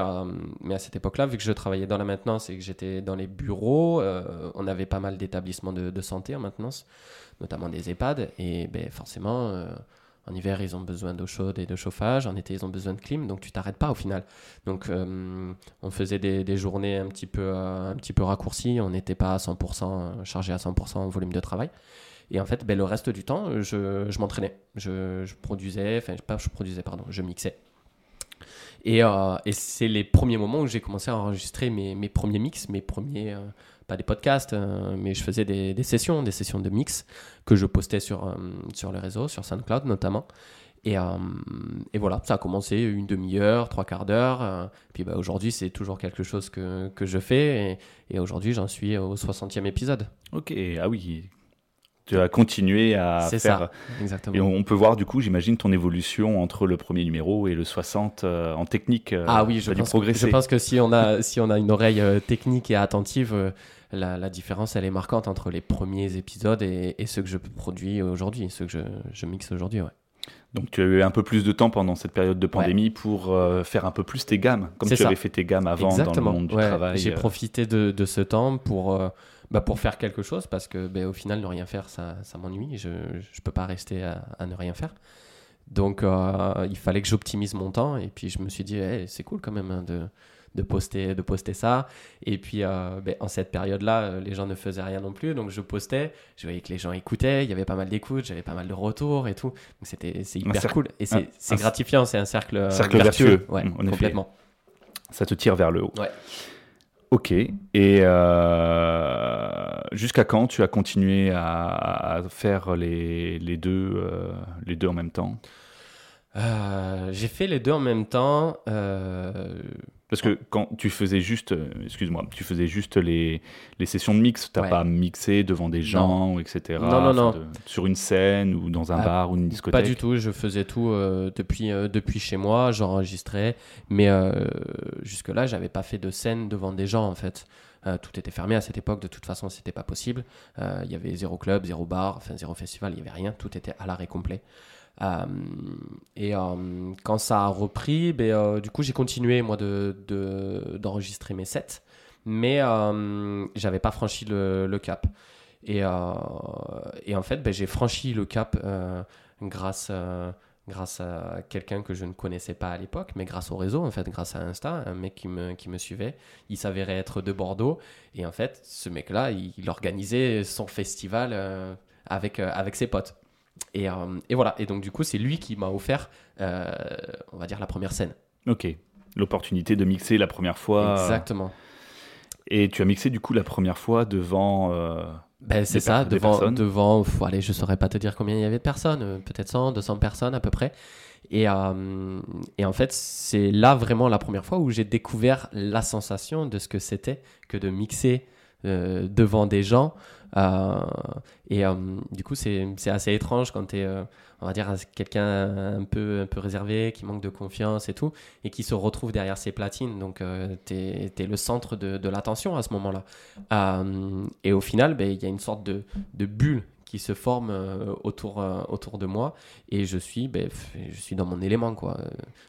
[SPEAKER 2] mais à cette époque-là, vu que je travaillais dans la maintenance et que j'étais dans les bureaux, on avait pas mal d'établissements de, de, santé en maintenance, notamment des EHPAD. Et ben, forcément, en hiver, ils ont besoin d'eau chaude et de chauffage. En été, ils ont besoin de clim. Donc, tu t'arrêtes pas au final. Donc, euh, on faisait des, journées un petit peu, euh, un petit peu raccourcies. On n'était pas à 100% euh, chargé à 100% en volume de travail. Et en fait, ben, le reste du temps, je, je m'entraînais. Je, produisais, enfin, pas je produisais, pardon, je mixais. Et, et c'est les premiers moments où j'ai commencé à enregistrer mes, mes premiers mix, mes premiers pas des podcasts, euh, mais je faisais des, des, sessions, des sessions de mix que je postais sur, euh, sur les réseaux, sur SoundCloud notamment. Et, euh, et, voilà, ça a commencé une demi-heure, trois quarts d'heure. puis bah, aujourd'hui, c'est toujours quelque chose que, que je fais. Et, et aujourd'hui, j'en suis au 60e épisode.
[SPEAKER 1] Ok, ah oui. Tu as continué à
[SPEAKER 2] faire.
[SPEAKER 1] Ça,
[SPEAKER 2] exactement.
[SPEAKER 1] Et on peut voir, du coup, j'imagine, ton évolution entre le premier numéro et le 60 en technique.
[SPEAKER 2] ah oui, je pense, je pense, que si on a, si on a une oreille technique et attentive, la, différence, elle est marquante entre les premiers épisodes et, ceux que je produis aujourd'hui, ceux que je, je mixe aujourd'hui. Ouais.
[SPEAKER 1] Donc tu as eu un peu plus de temps pendant cette période de pandémie pour euh, faire un peu plus tes gammes, comme tu avais fait tes gammes avant
[SPEAKER 2] Exactement.
[SPEAKER 1] dans le monde du travail.
[SPEAKER 2] J'ai euh. profité de, de, ce temps pour, euh, bah, pour faire quelque chose, parce que bah, au final, ne rien faire, ça, ça m'ennuie. Je ne peux pas rester à, à, ne rien faire. Donc il fallait que j'optimise mon temps, et puis je me suis dit, c'est cool quand même hein, de de poster, de poster ça. Et puis, euh, ben, en cette période-là, euh, les gens ne faisaient rien non plus. Donc, je postais, je voyais que les gens écoutaient, il y avait pas mal d'écoutes, j'avais pas mal de retours et tout. Donc, c'était, c'est hyper cool. Et c'est, gratifiant, c'est un cercle, euh,
[SPEAKER 1] cercle vertueux.
[SPEAKER 2] Ouais, complètement.
[SPEAKER 1] Ça te tire vers le haut.
[SPEAKER 2] Ouais.
[SPEAKER 1] Ok. Et jusqu'à quand tu as continué à, faire les, les deux, les deux en même temps?
[SPEAKER 2] J'ai fait les deux en même temps.
[SPEAKER 1] Parce que quand tu faisais juste, euh, excuse-moi, tu faisais juste les, les sessions de mix, tu n'as pas mixé devant des gens, etc.
[SPEAKER 2] Non, non, non.
[SPEAKER 1] sur une scène ou dans un ah, bar ou une discothèque
[SPEAKER 2] Pas du tout, je faisais tout euh, depuis, euh, depuis chez moi, j'enregistrais, mais jusque-là, j'avais pas fait de scène devant des gens en fait. tout était fermé à cette époque, de toute façon, c'était pas possible. Il y avait zéro club, zéro bar, enfin zéro festival, il y avait rien, tout était à l'arrêt complet. Euh, et euh, quand ça a repris, ben, euh, du coup, j'ai continué moi d'enregistrer de, mes sets, mais j'avais pas franchi le, cap. Et, en fait, ben, j'ai franchi le cap grâce à quelqu'un que je ne connaissais pas à l'époque, mais grâce au réseau, en fait, grâce à Insta, un mec qui me, suivait. Il s'avérait être de Bordeaux. Et en fait, ce mec-là, il, organisait son festival avec ses potes. Et, euh, et, voilà. Et donc, du coup, c'est lui qui m'a offert, euh, on va dire, la première scène.
[SPEAKER 1] Ok. L'opportunité de mixer la première fois.
[SPEAKER 2] Exactement.
[SPEAKER 1] Et tu as mixé, du coup, la première fois devant. Euh,
[SPEAKER 2] ben, c'est ça, devant, devant allez, je saurais pas te dire combien il y avait de personnes, peut-être 100, 200 personnes à peu près. Et, et en fait, c'est là vraiment la première fois où j'ai découvert la sensation de ce que c'était que de mixer devant des gens euh, et euh, du coup, c'est assez étrange quand tu es, euh, on va dire, quelqu'un un peu, un peu réservé, qui manque de confiance et tout, et qui se retrouve derrière ses platines. Donc, tu es, le centre de, de l'attention à ce moment-là. et au final, ben, il y a une sorte de, de bulle qui se forme euh, autour, euh, autour de moi et je suis, ben, je suis dans mon élément. Quoi.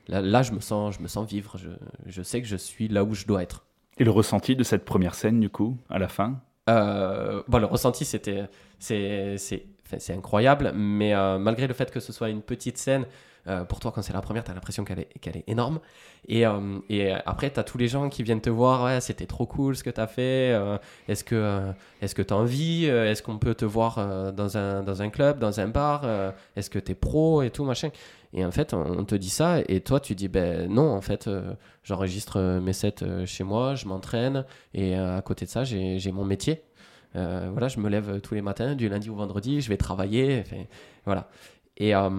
[SPEAKER 2] Là, là, je, me sens, je me sens vivre, je, je sais que je suis là où je dois être.
[SPEAKER 1] Et le ressenti de cette première scène, du coup, à la fin?
[SPEAKER 2] Bon, Le ressenti, c'était, c'est, c'est, incroyable, mais malgré le fait que ce soit une petite scène, euh, pour toi, quand c'est la première, tu as l'impression qu'elle est, qu'elle est énorme. Et, euh, après, tu as tous les gens qui viennent te voir. Ouais, c'était trop cool ce que tu as fait. Euh, est-ce que est-ce que tu as envie Est-ce qu'on peut te voir dans, un, dans un club, dans un bar Est-ce que tu es pro et tout, machin Et en fait, on te dit ça. Et toi, tu dis ben non, en fait, j'enregistre mes sets chez moi, je m'entraîne. Et à côté de ça, j'ai mon métier. Voilà, je me lève tous les matins, du lundi au vendredi, je vais travailler. Enfin, voilà. Et, euh,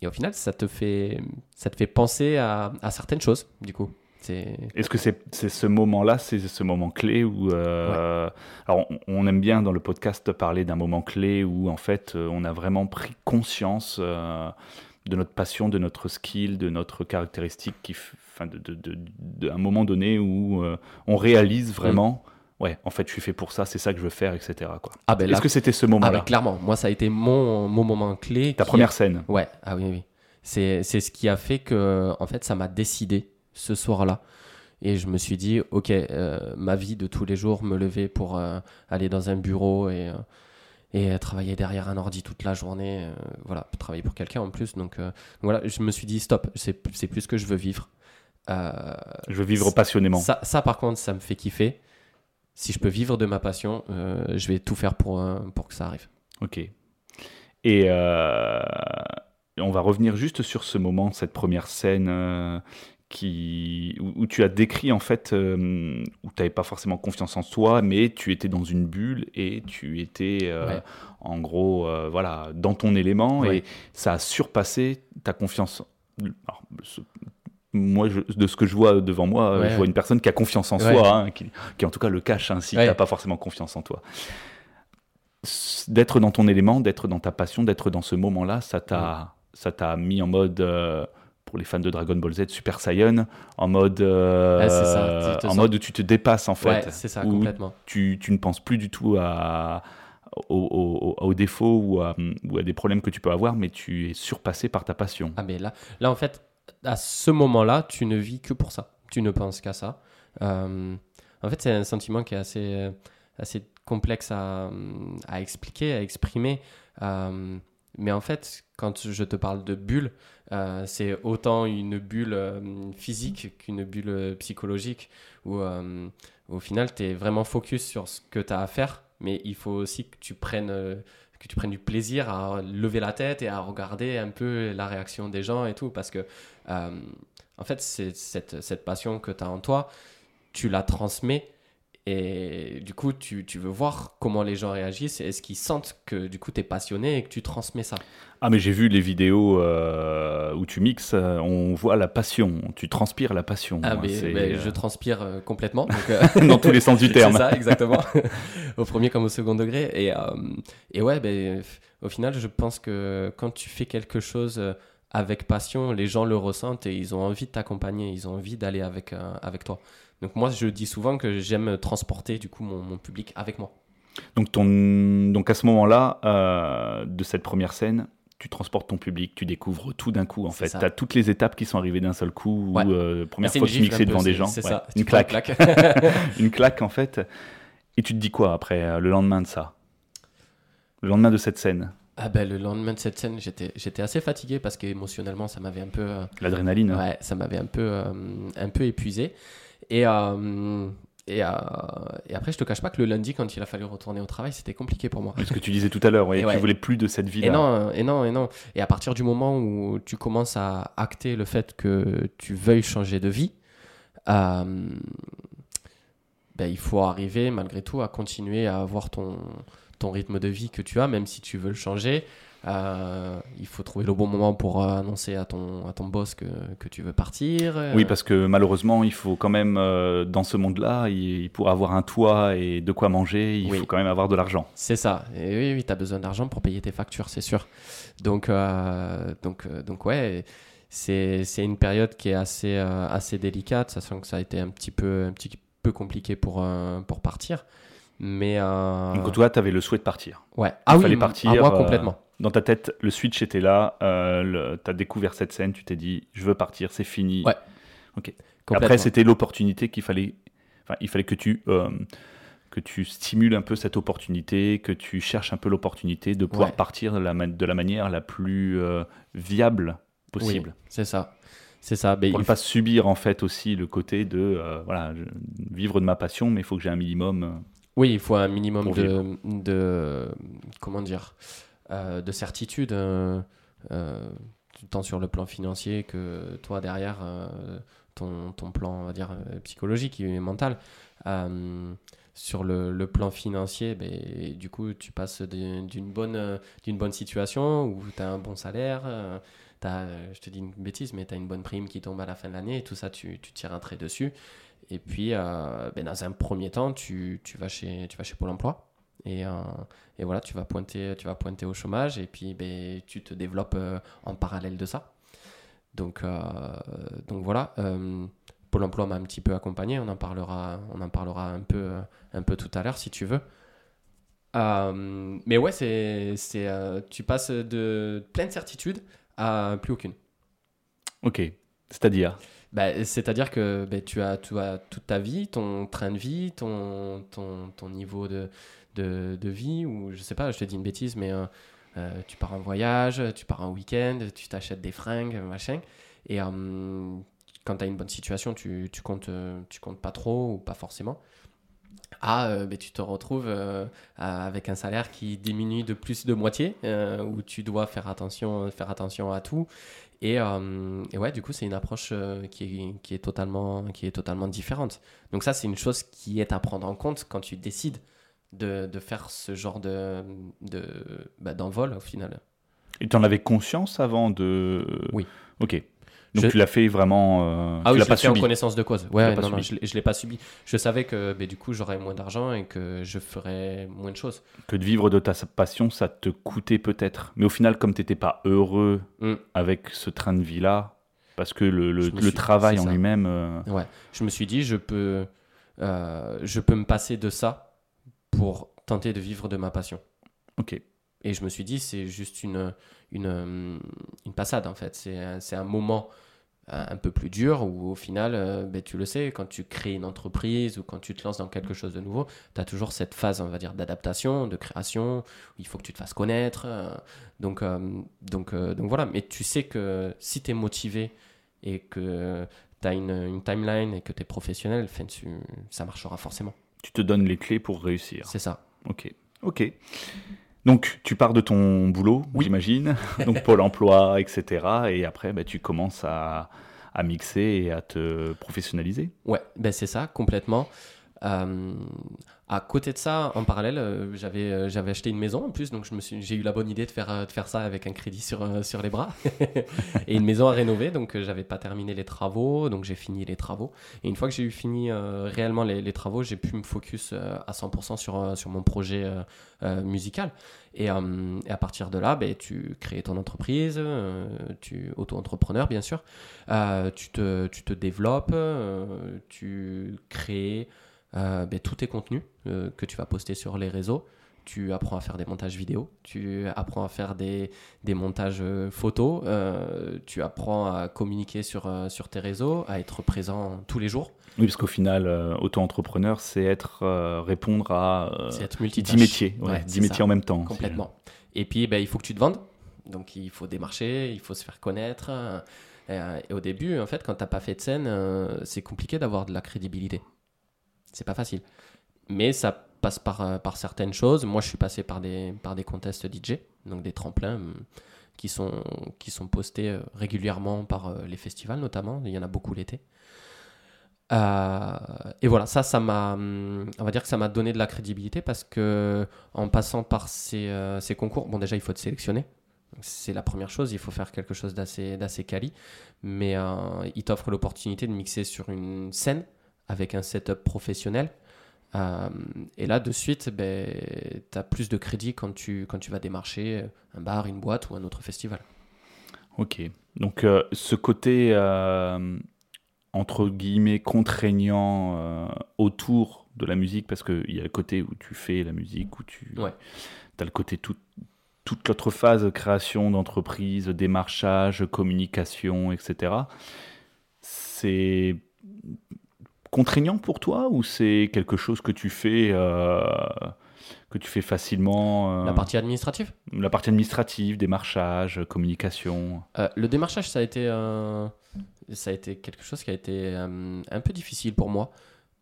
[SPEAKER 2] et, au final, ça te fait, ça te fait penser à, à certaines choses, du coup.
[SPEAKER 1] Est-ce que c'est ce moment-là, c'est ce moment clé où... Euh, alors, on, aime bien dans le podcast parler d'un moment clé où, en fait, euh, on a vraiment pris conscience de notre passion, de notre skill, de notre caractéristique, qui, enfin, d'un moment donné où on réalise vraiment... Mm ouais, en fait, je suis fait pour ça, c'est ça que je veux faire, etc. Quoi.
[SPEAKER 2] Ah ben
[SPEAKER 1] Est-ce que c'était ce moment-là
[SPEAKER 2] ah ben, Clairement, moi, ça a été mon, mon moment clé.
[SPEAKER 1] Ta première scène
[SPEAKER 2] Ouais, ah oui, oui. C'est, c'est ce qui a fait que, en fait, ça m'a décidé ce soir-là. Et je me suis dit, ok, euh, ma vie de tous les jours, me lever pour euh, aller dans un bureau et, euh, et travailler derrière un ordi toute la journée, voilà, travailler pour quelqu'un en plus. Donc voilà, je me suis dit, stop, c'est, c'est plus ce que je veux vivre.
[SPEAKER 1] je veux vivre passionnément.
[SPEAKER 2] Ça, ça, par contre, ça me fait kiffer si je peux vivre de ma passion, euh, je vais tout faire pour, euh, pour que ça arrive.
[SPEAKER 1] Ok. Et euh, on va revenir juste sur ce moment, cette première scène qui, où, tu as décrit en fait, où tu n'avais pas forcément confiance en toi, mais tu étais dans une bulle et tu étais en gros voilà, dans ton élément et ça a surpassé ta confiance. Alors, moi, de ce que je vois devant moi, je vois une personne qui a confiance en soi, hein, qui, en tout cas le cache ainsi, qui n'a pas forcément confiance en toi. D'être dans ton élément, d'être dans ta passion, d'être dans ce moment-là, ça t'a, ça t'a mis en mode, euh, pour les fans de Dragon Ball Z, Super Saiyan, en mode, euh, en mode où tu te dépasses en fait,
[SPEAKER 2] c'est ça, complètement.
[SPEAKER 1] Tu, tu, ne penses plus du tout à, aux, défauts ou à, ou à, des problèmes que tu peux avoir, mais tu es surpassé par ta passion.
[SPEAKER 2] Ah mais là, là en fait, à ce moment-là, tu ne vis que pour ça. Tu ne penses qu'à ça. Euh, en fait, c'est un sentiment qui est assez, euh, assez complexe à, à expliquer, à exprimer. Euh, mais en fait, quand je te parle de bulle, c'est autant une bulle physique qu'une bulle psychologique, où au final, tu es vraiment focus sur ce que tu as à faire, mais il faut aussi que tu prennes que tu prennes du plaisir à lever la tête et à regarder un peu la réaction des gens et tout. Parce que, euh, en fait, cette, cette passion que tu as en toi, tu la transmets et du coup, tu, tu, veux voir comment les gens réagissent. Est-ce qu'ils sentent que du coup, tu es passionné et que tu transmets ça?
[SPEAKER 1] Ah, mais j'ai vu les vidéos euh, où tu mixes, euh, on voit la passion, tu transpires la passion.
[SPEAKER 2] Ah, mais, je transpire complètement.
[SPEAKER 1] Dans tous les sens du terme.
[SPEAKER 2] C'est ça, exactement. au premier comme au second degré. Et, et ouais, ben, au final, je pense que quand tu fais quelque chose avec passion, les gens le ressentent et ils ont envie de t'accompagner, ils ont envie d'aller avec, avec toi. Donc moi, je dis souvent que j'aime transporter du coup mon, public avec moi.
[SPEAKER 1] Donc, ton, donc à ce moment-là, euh, de cette première scène, tu transportes ton public, tu découvres tout d'un coup en fait. Tu as toutes les étapes qui sont arrivées d'un seul coup. Ouais. Euh, première fois que tu mixais devant des gens.
[SPEAKER 2] C'est ça.
[SPEAKER 1] Une claque. Une claque. une claque en fait. Et tu te dis quoi après, euh, le lendemain de ça? Le lendemain de cette scène?
[SPEAKER 2] Ah ben, le lendemain de cette scène, j'étais, j'étais assez fatigué parce qu'émotionnellement, ça m'avait un peu...
[SPEAKER 1] L'adrénaline
[SPEAKER 2] Ouais, ça m'avait un peu, un peu épuisé. Et, euh, et, euh, et, après, je te cache pas que le lundi, quand il a fallu retourner au travail, c'était compliqué pour moi.
[SPEAKER 1] Ce que tu disais tout à l'heure, ouais, tu voulais plus de cette vie-là.
[SPEAKER 2] Et non, et non, et non. Et à partir du moment où tu commences à acter le fait que tu veuilles changer de vie, euh, ben, il faut arriver malgré tout à continuer à avoir ton, ton rythme de vie que tu as, même si tu veux le changer. Euh, il faut trouver le bon moment pour euh, annoncer à ton, à ton boss que, que tu veux partir.
[SPEAKER 1] Oui, parce que malheureusement, il faut quand même, euh, dans ce monde-là, pour avoir un toit et de quoi manger, il faut quand même avoir de l'argent.
[SPEAKER 2] C'est ça. Et oui, oui tu as besoin d'argent pour payer tes factures, c'est sûr. Donc, donc, donc ouais, c'est une période qui est assez, assez délicate, sachant que ça a été un petit peu, un petit peu compliqué pour, pour partir. Mais. euh,
[SPEAKER 1] Donc toi, tu avais le souhait de partir.
[SPEAKER 2] ouais.
[SPEAKER 1] il
[SPEAKER 2] Ah oui,
[SPEAKER 1] fallait
[SPEAKER 2] m-
[SPEAKER 1] partir,
[SPEAKER 2] ah, moi,
[SPEAKER 1] euh,
[SPEAKER 2] complètement.
[SPEAKER 1] Dans ta tête, le switch était là, euh, tu as découvert cette scène, tu t'es dit, je veux partir, c'est fini.
[SPEAKER 2] Ouais.
[SPEAKER 1] Ok. Après, c'était l'opportunité qu'il fallait. Enfin, il fallait que tu. que tu stimules un peu cette opportunité, que tu cherches un peu l'opportunité de pouvoir
[SPEAKER 2] Ouais.
[SPEAKER 1] partir de la, de la manière la plus euh, viable possible.
[SPEAKER 2] Oui, c'est ça. C'est ça.
[SPEAKER 1] Pour ne pas subir en fait aussi le côté de euh, voilà, je- vivre de ma passion, mais il faut que j'ai un minimum.
[SPEAKER 2] Oui, il faut un minimum de, de comment dire euh, de certitude, euh, euh, tant sur le plan financier que toi derrière ton, ton plan on va dire psychologique et mental. Sur le, le plan financier, ben, du coup, tu passes d'une bonne, d'une bonne situation où tu as un bon salaire, t'as, euh, je te dis une bêtise, mais tu as une bonne prime qui tombe à la fin de l'année et tout ça, tu, tu tires un trait dessus. Et puis, euh, ben, dans un premier temps, tu, tu, vas chez, tu vas chez Pôle emploi. Et, euh, et voilà, tu vas, pointer, tu vas pointer au chômage et puis ben, tu te développes euh, en parallèle de ça. Donc, donc voilà, Pôle emploi m'a un petit peu accompagné. On en parlera, on en parlera un, peu, un peu tout à l'heure si tu veux. Mais ouais, c'est, c'est, tu passes de pleine certitude à plus aucune.
[SPEAKER 1] Ok. C'est-à-dire?
[SPEAKER 2] Bah, C'est-à-dire que bah, tu, as, toute ta vie, ton train de vie, ton, ton, ton niveau de, de, de vie, ou je sais pas, je te dis une bêtise, mais euh, euh, tu pars en voyage, tu pars en week-end, tu t'achètes des fringues, machin. Et euh, quand tu as une bonne situation, tu, tu, comptes, tu comptes pas trop ou pas forcément. Ah, euh, ben, tu te retrouves avec un salaire qui diminue de plus de moitié, euh, où tu dois faire attention, faire attention à tout. Et, euh, et ouais, du coup, c'est une approche euh, qui, est, qui, est totalement, qui est totalement différente. Donc ça, c'est une chose qui est à prendre en compte quand tu décides de, de faire ce genre de, de, bah, d'envol au final.
[SPEAKER 1] Et tu en avais conscience avant de.
[SPEAKER 2] Oui.
[SPEAKER 1] Ok. Donc
[SPEAKER 2] Je-
[SPEAKER 1] tu l'as fait vraiment. euh,
[SPEAKER 2] Ah
[SPEAKER 1] tu
[SPEAKER 2] oui,
[SPEAKER 1] l'as
[SPEAKER 2] je
[SPEAKER 1] pas
[SPEAKER 2] l'ai fait en
[SPEAKER 1] subi.
[SPEAKER 2] connaissance de cause. Ouais, non, non, je ne l'ai pas subi. Je savais que ben, du coup, j'aurais moins d'argent et que je ferais moins de choses.
[SPEAKER 1] Que de vivre de ta passion, ça te coûtait peut-être. Mais au final, comme tu n'étais pas heureux
[SPEAKER 2] Mm.
[SPEAKER 1] avec ce train de vie-là, parce que le, le-
[SPEAKER 2] Je me
[SPEAKER 1] le
[SPEAKER 2] suis-
[SPEAKER 1] travail en lui-même. euh,
[SPEAKER 2] Ouais, je me suis dit, je peux, euh, je peux me passer de ça pour tenter de vivre de ma passion.
[SPEAKER 1] Ok.
[SPEAKER 2] Et je me suis dit, c'est juste une, une, une passade en fait. C'est un, c'est un moment euh, un peu plus dur où au final, euh, ben, tu le sais, quand tu crées une entreprise ou quand tu te lances dans quelque chose de nouveau, tu as toujours cette phase, on va dire, d'adaptation, de création, où il faut que tu te fasses connaître. euh, donc, euh, donc, euh, donc voilà, mais tu sais que si tu es motivé et que tu as une, une timeline et que tu es professionnel, tu- ça marchera forcément.
[SPEAKER 1] Tu te donnes les clés pour réussir.
[SPEAKER 2] C'est ça.
[SPEAKER 1] Ok. Ok. Donc, tu pars de ton boulot,
[SPEAKER 2] Oui.
[SPEAKER 1] j'imagine, donc Pôle emploi, etc. Et après, bah, tu commences à, à mixer et à te professionnaliser.
[SPEAKER 2] Ouais, ben c'est ça, complètement. Euh, à côté de ça, en parallèle, euh, j'avais euh, j'avais acheté une maison en plus, donc je me suis j'ai eu la bonne idée de faire de faire ça avec un crédit sur sur les bras et une maison à rénover. Donc j'avais pas terminé les travaux, donc j'ai fini les travaux. Et une fois que j'ai eu fini réellement les, travaux, j'ai pu me focus à 100% sur sur mon projet musical. Et, à partir de là, ben, tu crées ton entreprise, euh, tu auto-entrepreneur bien sûr, tu, te, tu te développes, tu crées euh, ben, tous tes contenus euh, que tu vas poster sur les réseaux. Tu apprends à faire des montages vidéo, tu apprends à faire des, des montages euh, photos, euh, tu apprends à communiquer sur, sur tes réseaux, à être présent tous les jours.
[SPEAKER 1] Oui, parce qu'au final, auto-entrepreneur, c'est être répondre à
[SPEAKER 2] être
[SPEAKER 1] 10
[SPEAKER 2] multitâche.
[SPEAKER 1] métiers, ouais,
[SPEAKER 2] Ouais,
[SPEAKER 1] 10
[SPEAKER 2] c'est
[SPEAKER 1] métiers
[SPEAKER 2] ça.
[SPEAKER 1] en même temps.
[SPEAKER 2] Complètement. Et puis, ben, il faut que tu te vendes. Donc, il faut démarcher, il faut se faire connaître. Et, au début, en fait, quand tu n'as pas fait de scène, c'est compliqué d'avoir de la crédibilité. C'est pas facile. Mais ça passe par, euh, par certaines choses. Moi, je suis passé par des, par des contests DJ, donc des tremplins hum, qui sont, qui sont postés euh, régulièrement par euh, les festivals, notamment. Il y en a beaucoup l'été. Et voilà, ça, ça m'a, hum, on va dire que ça m'a donné de la crédibilité parce que en passant par ces, ces concours, bon déjà il faut te sélectionner, c'est la première chose, il faut faire quelque chose d'assez, d'assez quali, mais euh, il t'offre l'opportunité de mixer sur une scène avec un setup professionnel. Euh, et là, de suite, ben, tu as plus de crédit quand tu, quand tu vas démarcher un bar, une boîte ou un autre festival.
[SPEAKER 1] Ok. Donc, euh, ce côté, euh, entre guillemets, contraignant autour de la musique parce qu'il y a le côté où tu fais la musique, où tu
[SPEAKER 2] Ouais.
[SPEAKER 1] as le côté tout, toute l'autre phase, création d'entreprise, démarchage, communication, etc. C'est contraignant pour toi ou c'est quelque chose que tu fais euh, que tu fais facilement euh,
[SPEAKER 2] La partie administrative?
[SPEAKER 1] La partie administrative, démarchage, communication.
[SPEAKER 2] Euh, Le démarchage, ça a été, euh, ça a été quelque chose qui a été un peu difficile pour moi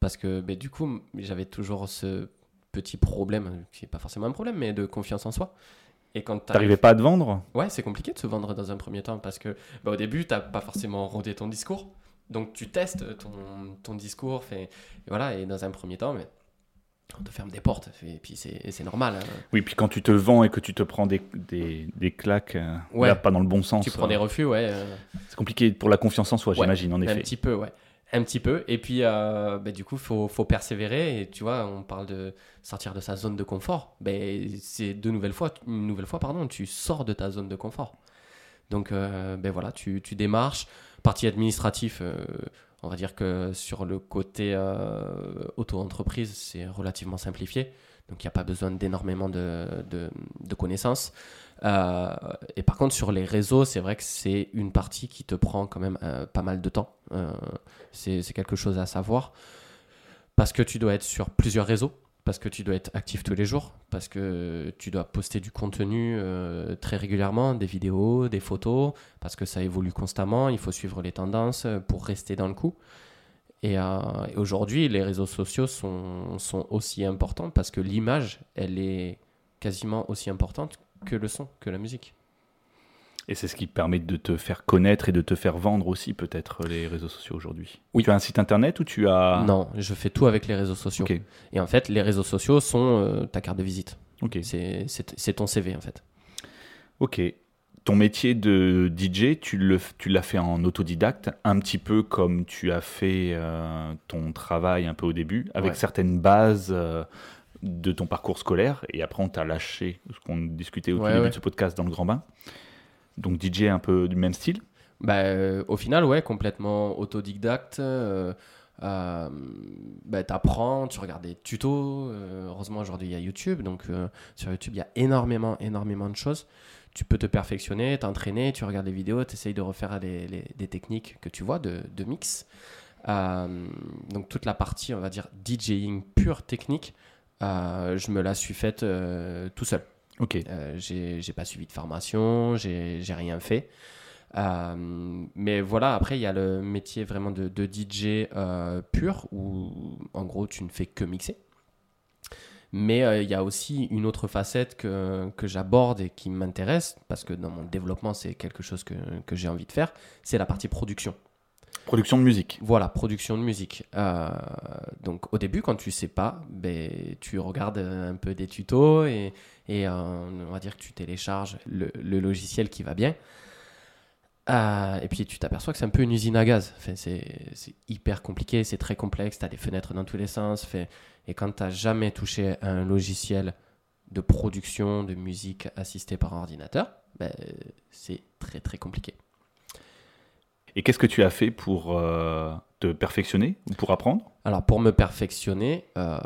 [SPEAKER 2] parce que ben, du coup, j'avais toujours ce petit problème, qui n'est pas forcément un problème, mais de confiance en soi. Et quand
[SPEAKER 1] T'arrivais pas à te vendre?
[SPEAKER 2] Ouais, c'est compliqué de se vendre dans un premier temps parce que bah, au début, t'as pas forcément rodé ton discours. Donc tu testes ton, ton discours, fait, et voilà, et dans un premier temps, mais on te ferme des portes, et puis c'est normal. hein.
[SPEAKER 1] Oui, puis quand tu te vends et que tu te prends des, des, des claques, euh,
[SPEAKER 2] Ouais.
[SPEAKER 1] là, pas dans le bon sens.
[SPEAKER 2] Tu prends
[SPEAKER 1] euh,
[SPEAKER 2] des refus, ouais. euh,
[SPEAKER 1] C'est compliqué pour la confiance en soi,
[SPEAKER 2] Ouais,
[SPEAKER 1] j'imagine, en
[SPEAKER 2] Un
[SPEAKER 1] effet.
[SPEAKER 2] petit peu, ouais. Un petit peu. Et puis, euh, bah, du coup, il faut, faut persévérer. Et tu vois, on parle de sortir de sa zone de confort. Ben, c'est de nouvelles fois, une nouvelle fois, pardon, tu sors de ta zone de confort. Donc, euh, ben voilà, tu, tu démarches. Partie administrative, euh, on va dire que sur le côté euh, auto-entreprise, c'est relativement simplifié. Donc, il n'y a pas besoin d'énormément de, connaissances. Euh, et par contre, sur les réseaux, c'est vrai que c'est une partie qui te prend quand même pas mal de temps. C'est quelque chose à savoir. Parce que tu dois être sur plusieurs réseaux, parce que tu dois être actif tous les jours, parce que tu dois poster du contenu euh, très régulièrement, des vidéos, des photos, parce que ça évolue constamment, il faut suivre les tendances euh, pour rester dans le coup. Et, euh, aujourd'hui, les réseaux sociaux sont aussi importants parce que l'image, elle est quasiment aussi importante que le son, que la musique.
[SPEAKER 1] Et c'est ce qui permet de te faire connaître et de te faire vendre aussi, peut-être, les réseaux sociaux aujourd'hui.
[SPEAKER 2] Oui.
[SPEAKER 1] Tu as un site internet ou tu as.
[SPEAKER 2] Non, je fais tout avec les réseaux sociaux. Et en fait, les réseaux sociaux sont euh, ta carte de visite.
[SPEAKER 1] Ok.
[SPEAKER 2] C'est- ton CV en fait.
[SPEAKER 1] Ok. Ton métier de DJ, tu l'as fait en autodidacte, un petit peu comme tu as fait euh, ton travail un peu au début, avec
[SPEAKER 2] Ouais.
[SPEAKER 1] certaines bases euh, de ton parcours scolaire, et après on t'a lâché, ce qu'on discutait au tout début
[SPEAKER 2] ouais.
[SPEAKER 1] de ce podcast dans le grand bain. Donc DJ un peu du même style.
[SPEAKER 2] Bah, euh, au final, ouais, complètement autodidacte. Euh, euh, bah, t'apprends, tu regardes des tutos. euh, heureusement, aujourd'hui, il y a YouTube. Donc, euh, sur YouTube, il y a énormément, énormément de choses. Tu peux te perfectionner, t'entraîner, tu regardes des vidéos, tu essayes de refaire les, les- des techniques que tu vois de, mix. Donc, toute la partie, on va dire, DJing pure technique, je me la suis faite tout seul. Euh, j'ai pas suivi de formation, j'ai rien fait. Euh, mais voilà, après, il y a le métier vraiment de, DJ euh, pur, où en gros, tu ne fais que mixer. Mais il y a aussi une autre facette que, j'aborde et qui m'intéresse, parce que dans mon développement, c'est quelque chose que j'ai envie de faire, c'est la partie production.
[SPEAKER 1] Production de musique.
[SPEAKER 2] Voilà, production de musique. Euh, donc au début, quand tu sais pas, ben, tu regardes un peu des tutos et, euh, on va dire que tu télécharges le, logiciel qui va bien. Euh, et puis tu t'aperçois que c'est un peu une usine à gaz. Enfin, c'est hyper compliqué, c'est très complexe, tu as des fenêtres dans tous les sens. Et quand tu jamais touché à un logiciel de production de musique assisté par ordinateur, ben, c'est très très compliqué.
[SPEAKER 1] Et qu'est-ce que tu as fait pour euh, te perfectionner ou pour apprendre?
[SPEAKER 2] Alors pour me perfectionner, euh,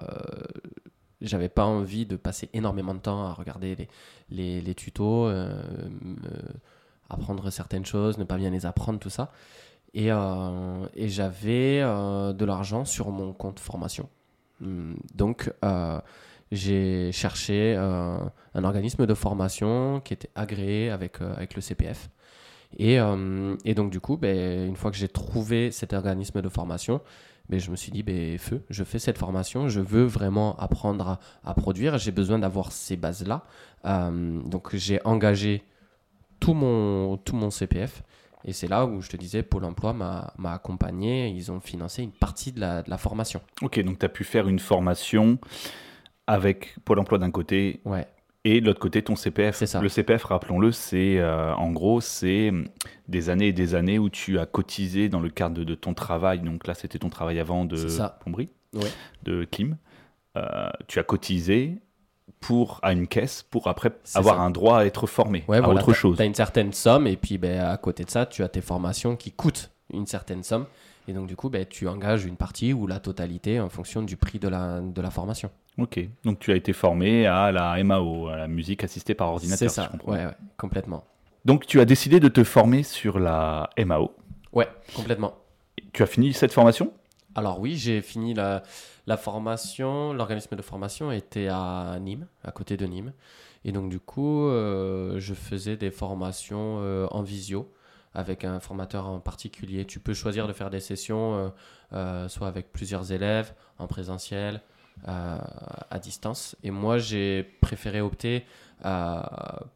[SPEAKER 2] j'avais pas envie de passer énormément de temps à regarder les, les, tutos, euh, me- apprendre certaines choses, ne pas bien les apprendre, tout ça. Et, euh, et j'avais euh, de l'argent sur mon compte formation. Hum, Donc euh, j'ai cherché euh, un organisme de formation qui était agréé avec, euh, avec le CPF. Et, euh, et donc du coup, ben, une fois que j'ai trouvé cet organisme de formation, ben, je me suis dit, ben, feu, je fais cette formation, je veux vraiment apprendre à, à produire, j'ai besoin d'avoir ces bases-là. Euh, donc j'ai engagé tout mon, tout mon CPF. Et c'est là où je te disais, Pôle emploi m'a m'a accompagné, ils ont financé une partie de la, de la formation.
[SPEAKER 1] Ok, donc tu as pu faire une formation avec Pôle emploi d'un côté
[SPEAKER 2] Ouais,
[SPEAKER 1] et de l'autre côté ton CPF.
[SPEAKER 2] Ça.
[SPEAKER 1] Le CPF, rappelons-le, c'est euh, en gros, c'est des années et des années où tu as cotisé dans le cadre de, de ton travail. Donc là, c'était ton travail avant de
[SPEAKER 2] Ouais.
[SPEAKER 1] de clim. Euh, tu as cotisé pour à une caisse pour après avoir
[SPEAKER 2] ça.
[SPEAKER 1] un droit à être formé
[SPEAKER 2] Ouais,
[SPEAKER 1] à
[SPEAKER 2] voilà,
[SPEAKER 1] autre chose.
[SPEAKER 2] T'as une certaine somme, et puis ben, à côté de ça, tu as tes formations qui coûtent une certaine somme. Et donc, du coup, ben, tu engages une partie ou la totalité en fonction du prix de la, de la formation.
[SPEAKER 1] Ok, donc tu as été formé à la MAO, à la musique assistée par ordinateur.
[SPEAKER 2] C'est
[SPEAKER 1] si
[SPEAKER 2] ça,
[SPEAKER 1] comprends.
[SPEAKER 2] ouais, ouais, complètement.
[SPEAKER 1] Donc tu as décidé de te former sur la MAO.
[SPEAKER 2] Ouais, complètement.
[SPEAKER 1] Tu as fini cette formation?
[SPEAKER 2] Alors oui, j'ai fini la, la formation. L'organisme de formation était à Nîmes, à côté de Nîmes. Et donc du coup, euh, je faisais des formations euh, en visio avec un formateur en particulier. Tu peux choisir de faire des sessions euh, soit avec plusieurs élèves, en présentiel, à distance. Et moi, j'ai préféré opter euh,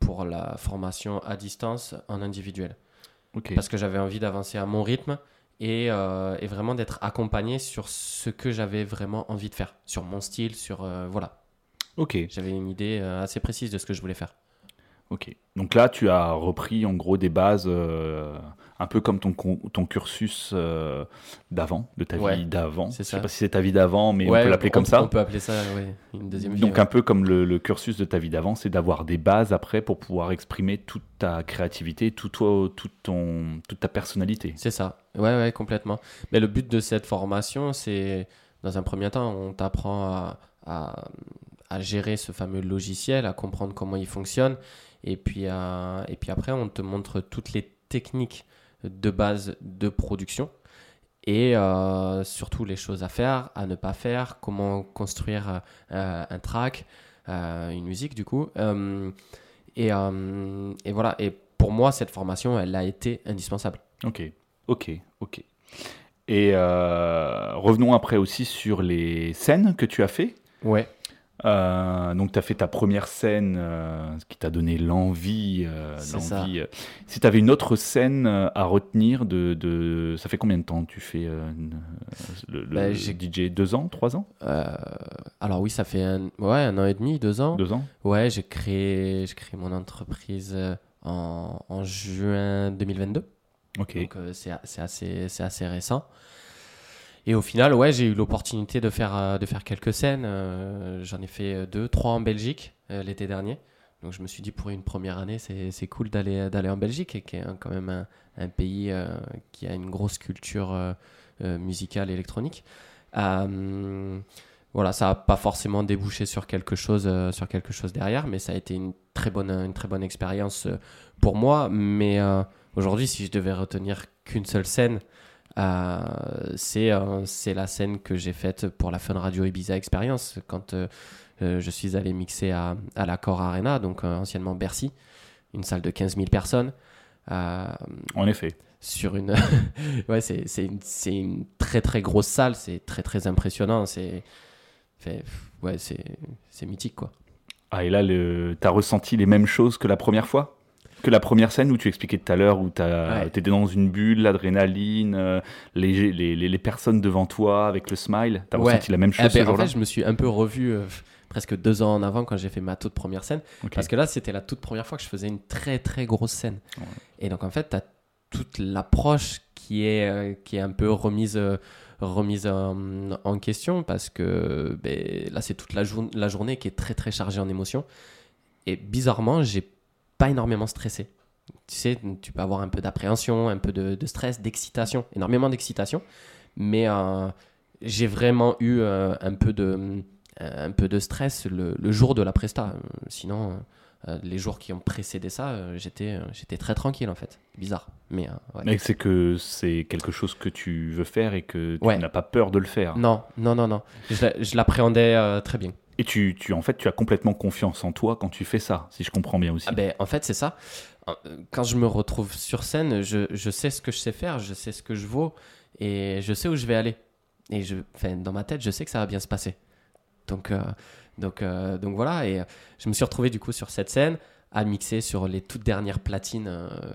[SPEAKER 2] pour la formation à distance en individuel parce que j'avais envie d'avancer à mon rythme et, euh, et vraiment d'être accompagné sur ce que j'avais vraiment envie de faire, sur mon style, sur euh, voilà.
[SPEAKER 1] Ok.
[SPEAKER 2] J'avais une idée euh, assez précise de ce que je voulais faire.
[SPEAKER 1] Ok. Donc là, tu as repris en gros des bases, euh, un peu comme ton, ton cursus euh, d'avant, de ta
[SPEAKER 2] Ouais,
[SPEAKER 1] vie d'avant. Je sais pas si c'est ta vie d'avant, mais
[SPEAKER 2] Ouais,
[SPEAKER 1] on peut l'appeler comme ça.
[SPEAKER 2] On peut appeler ça ouais, une deuxième vie.
[SPEAKER 1] Donc un peu comme le, le cursus de ta vie d'avant, c'est d'avoir des bases après pour pouvoir exprimer toute ta créativité, tout toi, tout ton, toute ta personnalité.
[SPEAKER 2] C'est ça. Ouais, ouais, complètement. Mais le but de cette formation, c'est dans un premier temps, on t'apprend à, à, à gérer ce fameux logiciel, à comprendre comment il fonctionne. Et puis, à- et puis après, on te montre toutes les techniques de base de production et euh, surtout les choses à faire, à ne pas faire, comment construire euh, un track, euh, une musique du coup. Et, et voilà. Et pour moi, cette formation, elle a été indispensable.
[SPEAKER 1] Ok, ok, ok. Et revenons après aussi sur les scènes que tu as fait.
[SPEAKER 2] Ouais.
[SPEAKER 1] Euh, donc, tu as fait ta première scène, euh, ce qui t'a donné l'envie. euh, euh. Si tu avais une autre scène euh, à retenir, de, de- ça fait combien de temps tu fais le,
[SPEAKER 2] Bah,
[SPEAKER 1] DJ Deux ans Trois ans?
[SPEAKER 2] Alors oui, ça fait un, ouais, un an et demi, deux ans.
[SPEAKER 1] Deux ans
[SPEAKER 2] Ouais, j'ai créé, j'ai créé mon entreprise en, en juin 2022.
[SPEAKER 1] Ok.
[SPEAKER 2] Donc c'est c'est assez, c'est assez récent. Et au final, ouais, j'ai eu l'opportunité de faire, euh, de faire quelques scènes. Euh, J'en ai fait euh, deux, trois en Belgique l'été dernier. Donc je me suis dit pour une première année, c'est cool d'aller d'aller en Belgique, qui est quand même un, pays qui a une grosse culture musicale électronique. Voilà, ça n'a pas forcément débouché sur quelque chose, sur quelque chose derrière, mais ça a été une très bonne, une très bonne expérience pour moi. Mais aujourd'hui, si je devais retenir qu'une seule scène, euh, c'est euh, c'est la scène que j'ai faite pour la Fun Radio Ibiza Experience quand euh, je suis allé mixer à, à la Core Arena, donc anciennement Bercy, une salle de 15 000 personnes.
[SPEAKER 1] En effet.
[SPEAKER 2] sur une ouais c'est c'est une, c'est une très très grosse salle c'est très très impressionnant c'est ouais c'est c'est mythique quoi
[SPEAKER 1] Ah, et là, le... tu as ressenti les mêmes choses que la première fois? Que la première scène où tu expliquais tout à l'heure, où tu
[SPEAKER 2] Ouais.
[SPEAKER 1] étais dans une bulle, l'adrénaline, euh, les, les, les, les personnes devant toi avec le smile. Tu as
[SPEAKER 2] Ouais.
[SPEAKER 1] ressenti la même
[SPEAKER 2] Ah
[SPEAKER 1] chose ce
[SPEAKER 2] ben, en fait je me suis un peu revu euh, presque deux ans en avant quand j'ai fait ma toute première scène parce que là c'était la toute première fois que je faisais une très très grosse scène
[SPEAKER 1] Ouais.
[SPEAKER 2] et donc en fait tu as toute l'approche qui est euh, qui est un peu remise remise en, en question parce que ben, là c'est toute la, jour- la journée qui est très très chargée en émotions et bizarrement j'ai pas énormément stressé. Tu sais tu peux avoir un peu d'appréhension un peu de, de stress d'excitation énormément d'excitation. Mais euh, j'ai vraiment eu euh, un peu de un peu de stress le, le jour de la presta. Euh, sinon euh, les jours qui ont précédé ça euh, j'étais euh, j'étais très tranquille en fait. Bizarre. Mais euh, ouais.
[SPEAKER 1] Mais c'est que c'est quelque chose que tu veux faire et que tu
[SPEAKER 2] Ouais.
[SPEAKER 1] n'as pas peur de le faire.
[SPEAKER 2] non non non non. Je, l'a- je l'appréhendais euh, très bien
[SPEAKER 1] Et tu, tu, en fait, tu as complètement confiance en toi quand tu fais ça, si je comprends bien aussi.
[SPEAKER 2] Ah ben, en fait, c'est ça. Euh, Quand je me retrouve sur scène, je, je sais ce que je sais faire, je sais ce que je vaux et je sais où je vais aller. Et je, dans ma tête, je sais que ça va bien se passer. Donc, euh, donc, euh, donc voilà. Et je me suis retrouvé du coup sur cette scène à mixer sur les toutes dernières platines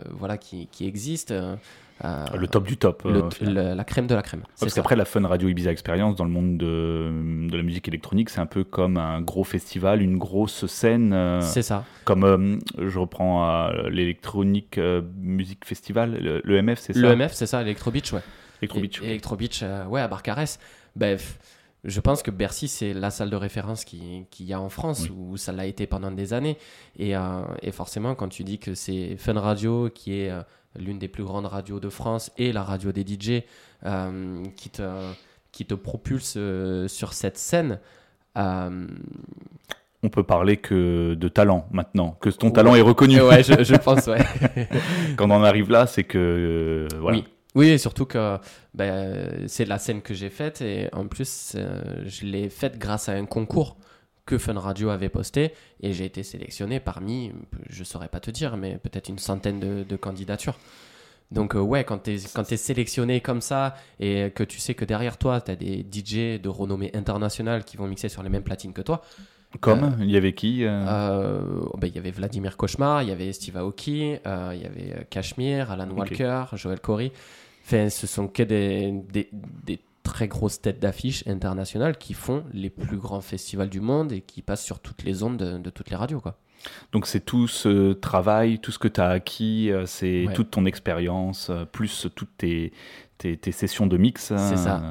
[SPEAKER 2] voilà, qui, qui existent. Euh,
[SPEAKER 1] le top du top.
[SPEAKER 2] le-
[SPEAKER 1] euh,
[SPEAKER 2] le- la crème de la crème. C'est
[SPEAKER 1] Parce qu'après, la Fun Radio Ibiza Experience, dans le monde de, de la musique électronique, c'est un peu comme un gros festival, une grosse scène. euh,
[SPEAKER 2] C'est ça.
[SPEAKER 1] comme, euh, je reprends l'électronique musique festival, le, le MF, c'est ça?
[SPEAKER 2] Le MF, c'est ça, Electro Beach, ouais.
[SPEAKER 1] Electro Beach, ok.
[SPEAKER 2] Electro Beach, ouais, à Barcarès. Ben, f- je pense que Bercy, c'est la salle de référence qu'il qui y a en France, où ça l'a été pendant des années. Et, et, forcément, quand tu dis que c'est Fun Radio, qui est l'une des plus grandes radios de France, et la radio des DJ, euh, qui, te, qui te propulse sur cette scène,
[SPEAKER 1] on peut parler que de talent maintenant, que ton talent est reconnu.
[SPEAKER 2] Ouais, je, je pense, ouais.
[SPEAKER 1] Quand on en arrive là, c'est que voilà.
[SPEAKER 2] Oui. Oui, et surtout que ben, c'est la scène que j'ai faite et en plus, euh, je l'ai faite grâce à un concours que Fun Radio avait posté et j'ai été sélectionné parmi, je saurais pas te dire, mais peut-être une centaine de, candidatures. Donc euh, ouais, quand tu es, quand es sélectionné comme ça et que tu sais que derrière toi, tu as des DJ de renommée internationale qui vont mixer sur les mêmes platines que toi.
[SPEAKER 1] Comme euh, Il y avait qui
[SPEAKER 2] ben, Il y avait Vladimir Cauchemar, il y avait Steve Aoki, il y avait Cashmere, Alan Walker, Joel Corey ce sont que des, des, très grosses têtes d'affiche internationales qui font les plus grands festivals du monde et qui passent sur toutes les ondes de, toutes les radios. Quoi.
[SPEAKER 1] Donc c'est tout ce travail, tout ce que tu as acquis, euh, c'est toute ton expérience, euh, plus toutes tes, tes, sessions de mix.
[SPEAKER 2] C'est ça.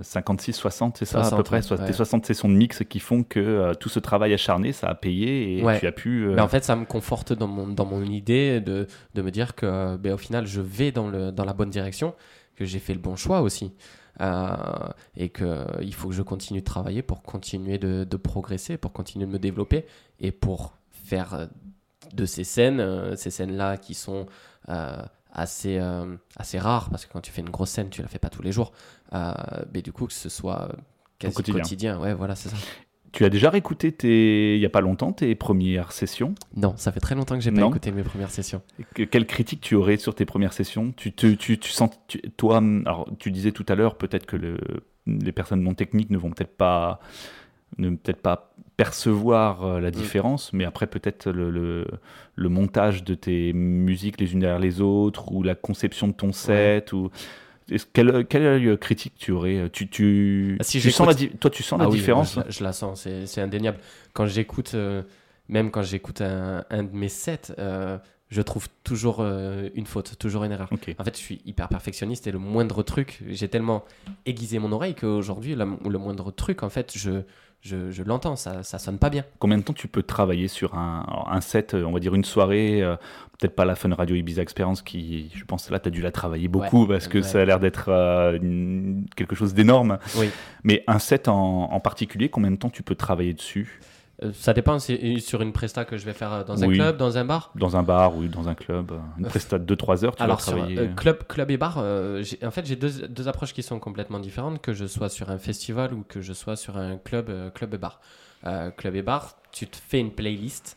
[SPEAKER 1] 56, 60, c'est ça à peu près Tes 60 sessions de mix qui font que euh, tout ce travail acharné, ça a payé et tu as pu...
[SPEAKER 2] Mais en fait, ça me conforte dans mon, dans mon idée de, de me dire que ben, au final, je vais dans, le, dans la bonne direction, que j'ai fait le bon choix aussi. Euh, et qu'il faut que je continue de travailler pour continuer de, de, progresser, pour continuer de me développer et pour faire euh, de ces scènes, euh, ces scènes-là qui sont assez, assez rares, parce que quand tu fais une grosse scène, tu la fais pas tous les jours, mais du coup que ce soit quasi quotidien. quotidien. Ouais, voilà, c'est ça.
[SPEAKER 1] Tu as déjà réécouté tes... il n'y a pas longtemps tes premières sessions?
[SPEAKER 2] Non, ça fait très longtemps que j'ai pas écouté mes premières sessions.
[SPEAKER 1] quelle critique tu aurais sur tes premières sessions? Tu, tu, tu, sens, toi, alors tu disais tout à l'heure peut-être que le, les personnes non techniques ne vont peut-être pas, ne peut-être pas percevoir euh, la mm. différence, mais après peut-être le, le, montage de tes musiques les unes derrière les autres ou la conception de ton set ou quelle, quelle, critique tu aurais tu, tu, ah, tu sens la, Toi, tu sens la ah différence
[SPEAKER 2] je, la sens, c'est indéniable. Quand j'écoute, euh, même quand j'écoute un, un, de mes sets, euh, je trouve toujours euh, une faute, toujours une erreur. En fait, je suis hyper perfectionniste et le moindre truc, j'ai tellement aiguisé mon oreille qu'aujourd'hui, le moindre truc, en fait, je, je, je l'entends, ça, ça sonne pas bien.
[SPEAKER 1] Combien de temps tu peux travailler sur un, un set, on va dire une soirée, euh, peut-être pas la Fun Radio Ibiza Experience qui, je pense là, tu as dû la travailler beaucoup parce que ça a l'air d'être euh, quelque chose d'énorme.
[SPEAKER 2] Oui.
[SPEAKER 1] Mais un set en, en particulier, combien de temps tu peux travailler dessus?
[SPEAKER 2] euh, ça dépend, c'est sur une presta que je vais faire dans un club, dans un bar
[SPEAKER 1] Dans un bar, oui, dans un club. Une presta de 2-3 heures, tu Alors, vas travailler.
[SPEAKER 2] Sur, club, club et bar, en fait, j'ai deux, deux, approches qui sont complètement différentes, que je sois sur un festival ou que je sois sur un club, club et bar. club et bar, tu te fais une playlist.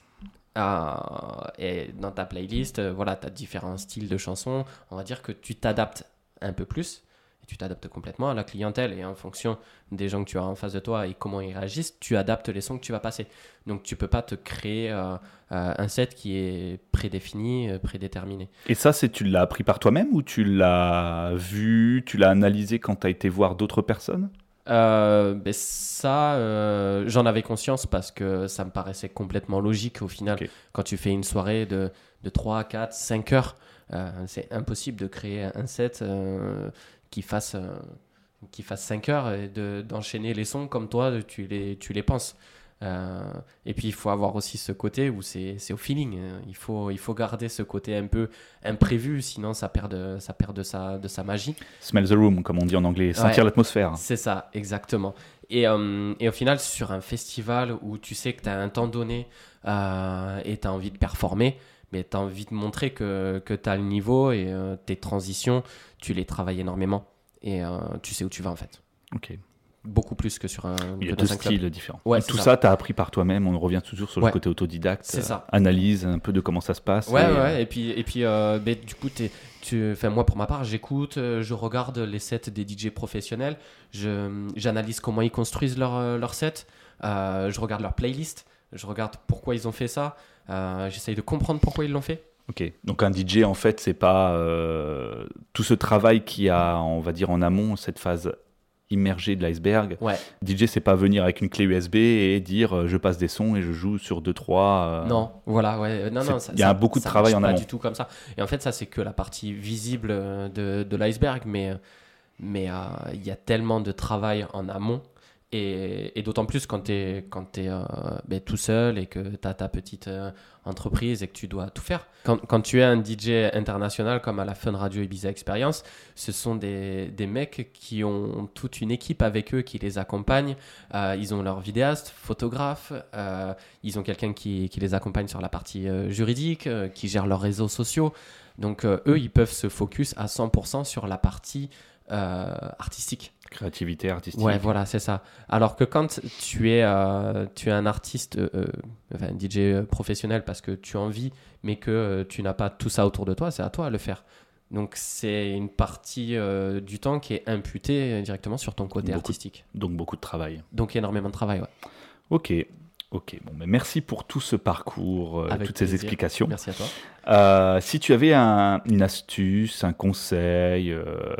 [SPEAKER 2] et dans ta playlist, voilà, tu as différents styles de chansons. On va dire que tu t'adaptes un peu plus et tu t'adaptes complètement à la clientèle et en fonction des gens que tu as en face de toi et comment ils réagissent, tu adaptes les sons que tu vas passer. Donc tu peux pas te créer euh, euh, un set qui est prédéfini, euh, prédéterminé.
[SPEAKER 1] Et ça, c'est tu l'as appris par toi-même ou tu l'as vu, tu l'as analysé quand tu as été voir d'autres personnes?
[SPEAKER 2] Ben ça, j'en avais conscience parce que ça me paraissait complètement logique au final. Quand tu fais une soirée de, de 3, 4, 5 heures, c'est impossible de créer un set qui fasse, euh, qui fasse 5 heures et d'enchaîner les sons comme toi, tu les, tu les penses. Euh, et puis il faut avoir aussi ce côté où c'est au feeling. Hein. Il faut, il faut garder ce côté un peu imprévu, sinon ça perd de, ça perd de, sa, de sa magie.
[SPEAKER 1] Smell the room, comme on dit en anglais, sentir l'atmosphère.
[SPEAKER 2] C'est ça, exactement. Et, euh, et, au final, sur un festival où tu sais que tu as un temps donné et tu as envie de performer, mais tu as envie de montrer que, que tu as le niveau et tes transitions, tu les travailles énormément et euh, tu sais où tu vas en fait.
[SPEAKER 1] Ok.
[SPEAKER 2] Beaucoup plus que sur un.
[SPEAKER 1] Il y a deux styles différents. Ouais, tout ça, tu as appris par toi-même. On revient toujours sur le côté autodidacte.
[SPEAKER 2] C'est ça.
[SPEAKER 1] analyse un peu de comment ça se passe.
[SPEAKER 2] Ouais, et, ouais. Et puis, et puis euh, du coup, es, tu, enfin, moi, pour ma part, j'écoute, euh, je regarde les sets des DJ professionnels. J'analyse comment ils construisent leur, leur set. je regarde leur playlist. Je regarde pourquoi ils ont fait ça. J'essaye de comprendre pourquoi ils l'ont fait.
[SPEAKER 1] Ok, donc un DJ en fait, c'est pas euh, tout ce travail qui a, on va dire en amont, cette phase immergée de l'iceberg.
[SPEAKER 2] Ouais.
[SPEAKER 1] DJ, c'est pas venir avec une clé USB et dire euh, je passe des sons et je joue sur 2-3.
[SPEAKER 2] Euh, non, voilà, ouais. Non, non,
[SPEAKER 1] il y a beaucoup de travail en amont.
[SPEAKER 2] Pas du tout comme ça. Et en fait, ça, c'est que la partie visible de, de l'iceberg, mais mais il y a tellement de travail en amont Et, d'autant plus quand tu es, euh, ben, tout seul et que tu as ta petite euh, entreprise et que tu dois tout faire. Quand, tu es un DJ international comme à la Fun Radio Ibiza Experience, ce sont des, mecs qui ont toute une équipe avec eux qui les accompagne. Euh, ils ont leur vidéaste, photographe, ils ont quelqu'un qui, qui, les accompagne sur la partie juridique, qui gère leurs réseaux sociaux. Donc eux, ils peuvent se focus à 100% sur la partie artistique.
[SPEAKER 1] Créativité artistique.
[SPEAKER 2] Ouais, voilà, c'est ça. Alors que quand tu es, euh, tu es un artiste, euh, euh, enfin, un DJ professionnel parce que tu as envie, mais que tu n'as pas tout ça autour de toi, c'est à toi à le faire. Donc c'est une partie du temps qui est imputée directement sur ton côté artistique.
[SPEAKER 1] Donc beaucoup de travail.
[SPEAKER 2] Donc énormément de travail, ouais.
[SPEAKER 1] Ok. Ok, bon, mais merci pour tout ce parcours, toutes ces explications.
[SPEAKER 2] Merci à toi.
[SPEAKER 1] si tu avais une astuce, un conseil, euh,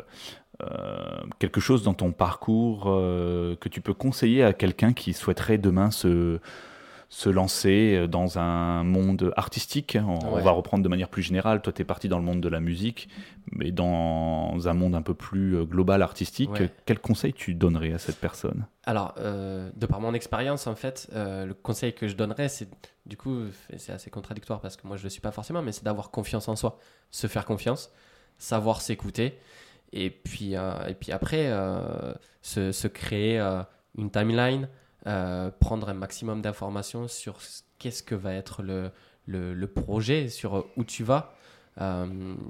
[SPEAKER 1] quelque chose dans ton parcours euh, que tu peux conseiller à quelqu'un qui souhaiterait demain se, se lancer dans un monde artistique? On, va reprendre de manière plus générale. Toi, tu es parti dans le monde de la musique, mais dans un monde un peu plus euh, global artistique. Quel conseil tu donnerais à cette personne?
[SPEAKER 2] Alors, de par mon expérience, en fait, le conseil que je donnerais, c'est du coup, c'est assez contradictoire parce que moi, je ne le suis pas forcément, mais c'est d'avoir confiance en soi, se faire confiance, savoir s'écouter. Et puis, euh, et puis après, euh, se, se, créer euh, une timeline, prendre un maximum d'informations sur qu'est-ce que va être le, le, le, projet, sur où tu vas.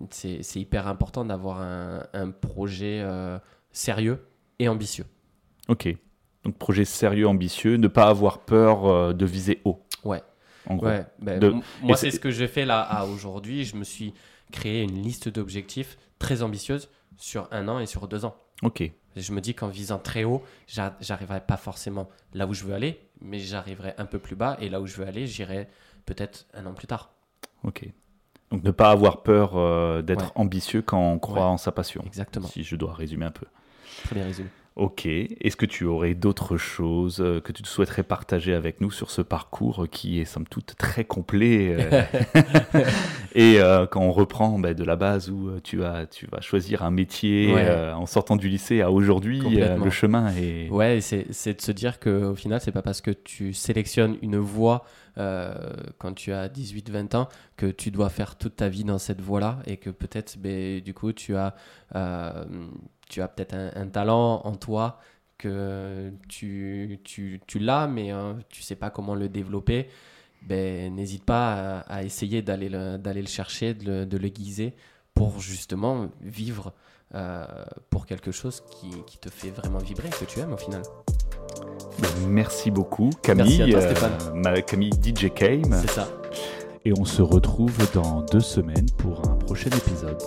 [SPEAKER 2] c'est hyper important d'avoir un, un, projet sérieux et ambitieux.
[SPEAKER 1] Ok. Donc projet sérieux, ambitieux, ne pas avoir peur de viser haut.
[SPEAKER 2] Ouais. En gros. Ouais, ben, Moi, c'est ce que j'ai fait là à aujourd'hui. Je me suis créé une liste d'objectifs très ambitieuse sur un an et sur deux ans.
[SPEAKER 1] Ok.
[SPEAKER 2] Je me dis qu'en visant très haut, j'arriverai pas forcément là où je veux aller, mais j'arriverai un peu plus bas et là où je veux aller, j'irai peut-être un an plus tard.
[SPEAKER 1] Ok. Donc ne pas avoir peur euh, d'être ambitieux quand on croit en sa passion.
[SPEAKER 2] Exactement.
[SPEAKER 1] Si je dois résumer un peu.
[SPEAKER 2] Très bien résumé.
[SPEAKER 1] Ok. Est-ce que tu aurais d'autres choses euh, que tu souhaiterais partager avec nous sur ce parcours qui est somme toute très complet euh, Et euh, quand on reprend bah, de la base où tu, as, tu vas choisir un métier en sortant du lycée à aujourd'hui, le chemin est.
[SPEAKER 2] Ouais, c'est de se dire qu'au final, c'est pas parce que tu sélectionnes une voie quand tu as 18-20 ans que tu dois faire toute ta vie dans cette voie-là et que peut-être, ben, du coup, tu as tu as peut-être un, talent en toi que tu, tu, tu l'as, mais hein, tu sais pas comment le développer, ben, n'hésite pas à, essayer d'aller le, d'aller le chercher, de le, de le guiser pour justement vivre euh, pour quelque chose qui, qui, te fait vraiment vibrer, que tu aimes au final.
[SPEAKER 1] Merci beaucoup Camille,
[SPEAKER 2] Merci à toi, euh,
[SPEAKER 1] Camille DJ Kame.
[SPEAKER 2] C'est ça.
[SPEAKER 1] Et on se retrouve dans deux semaines pour un prochain épisode.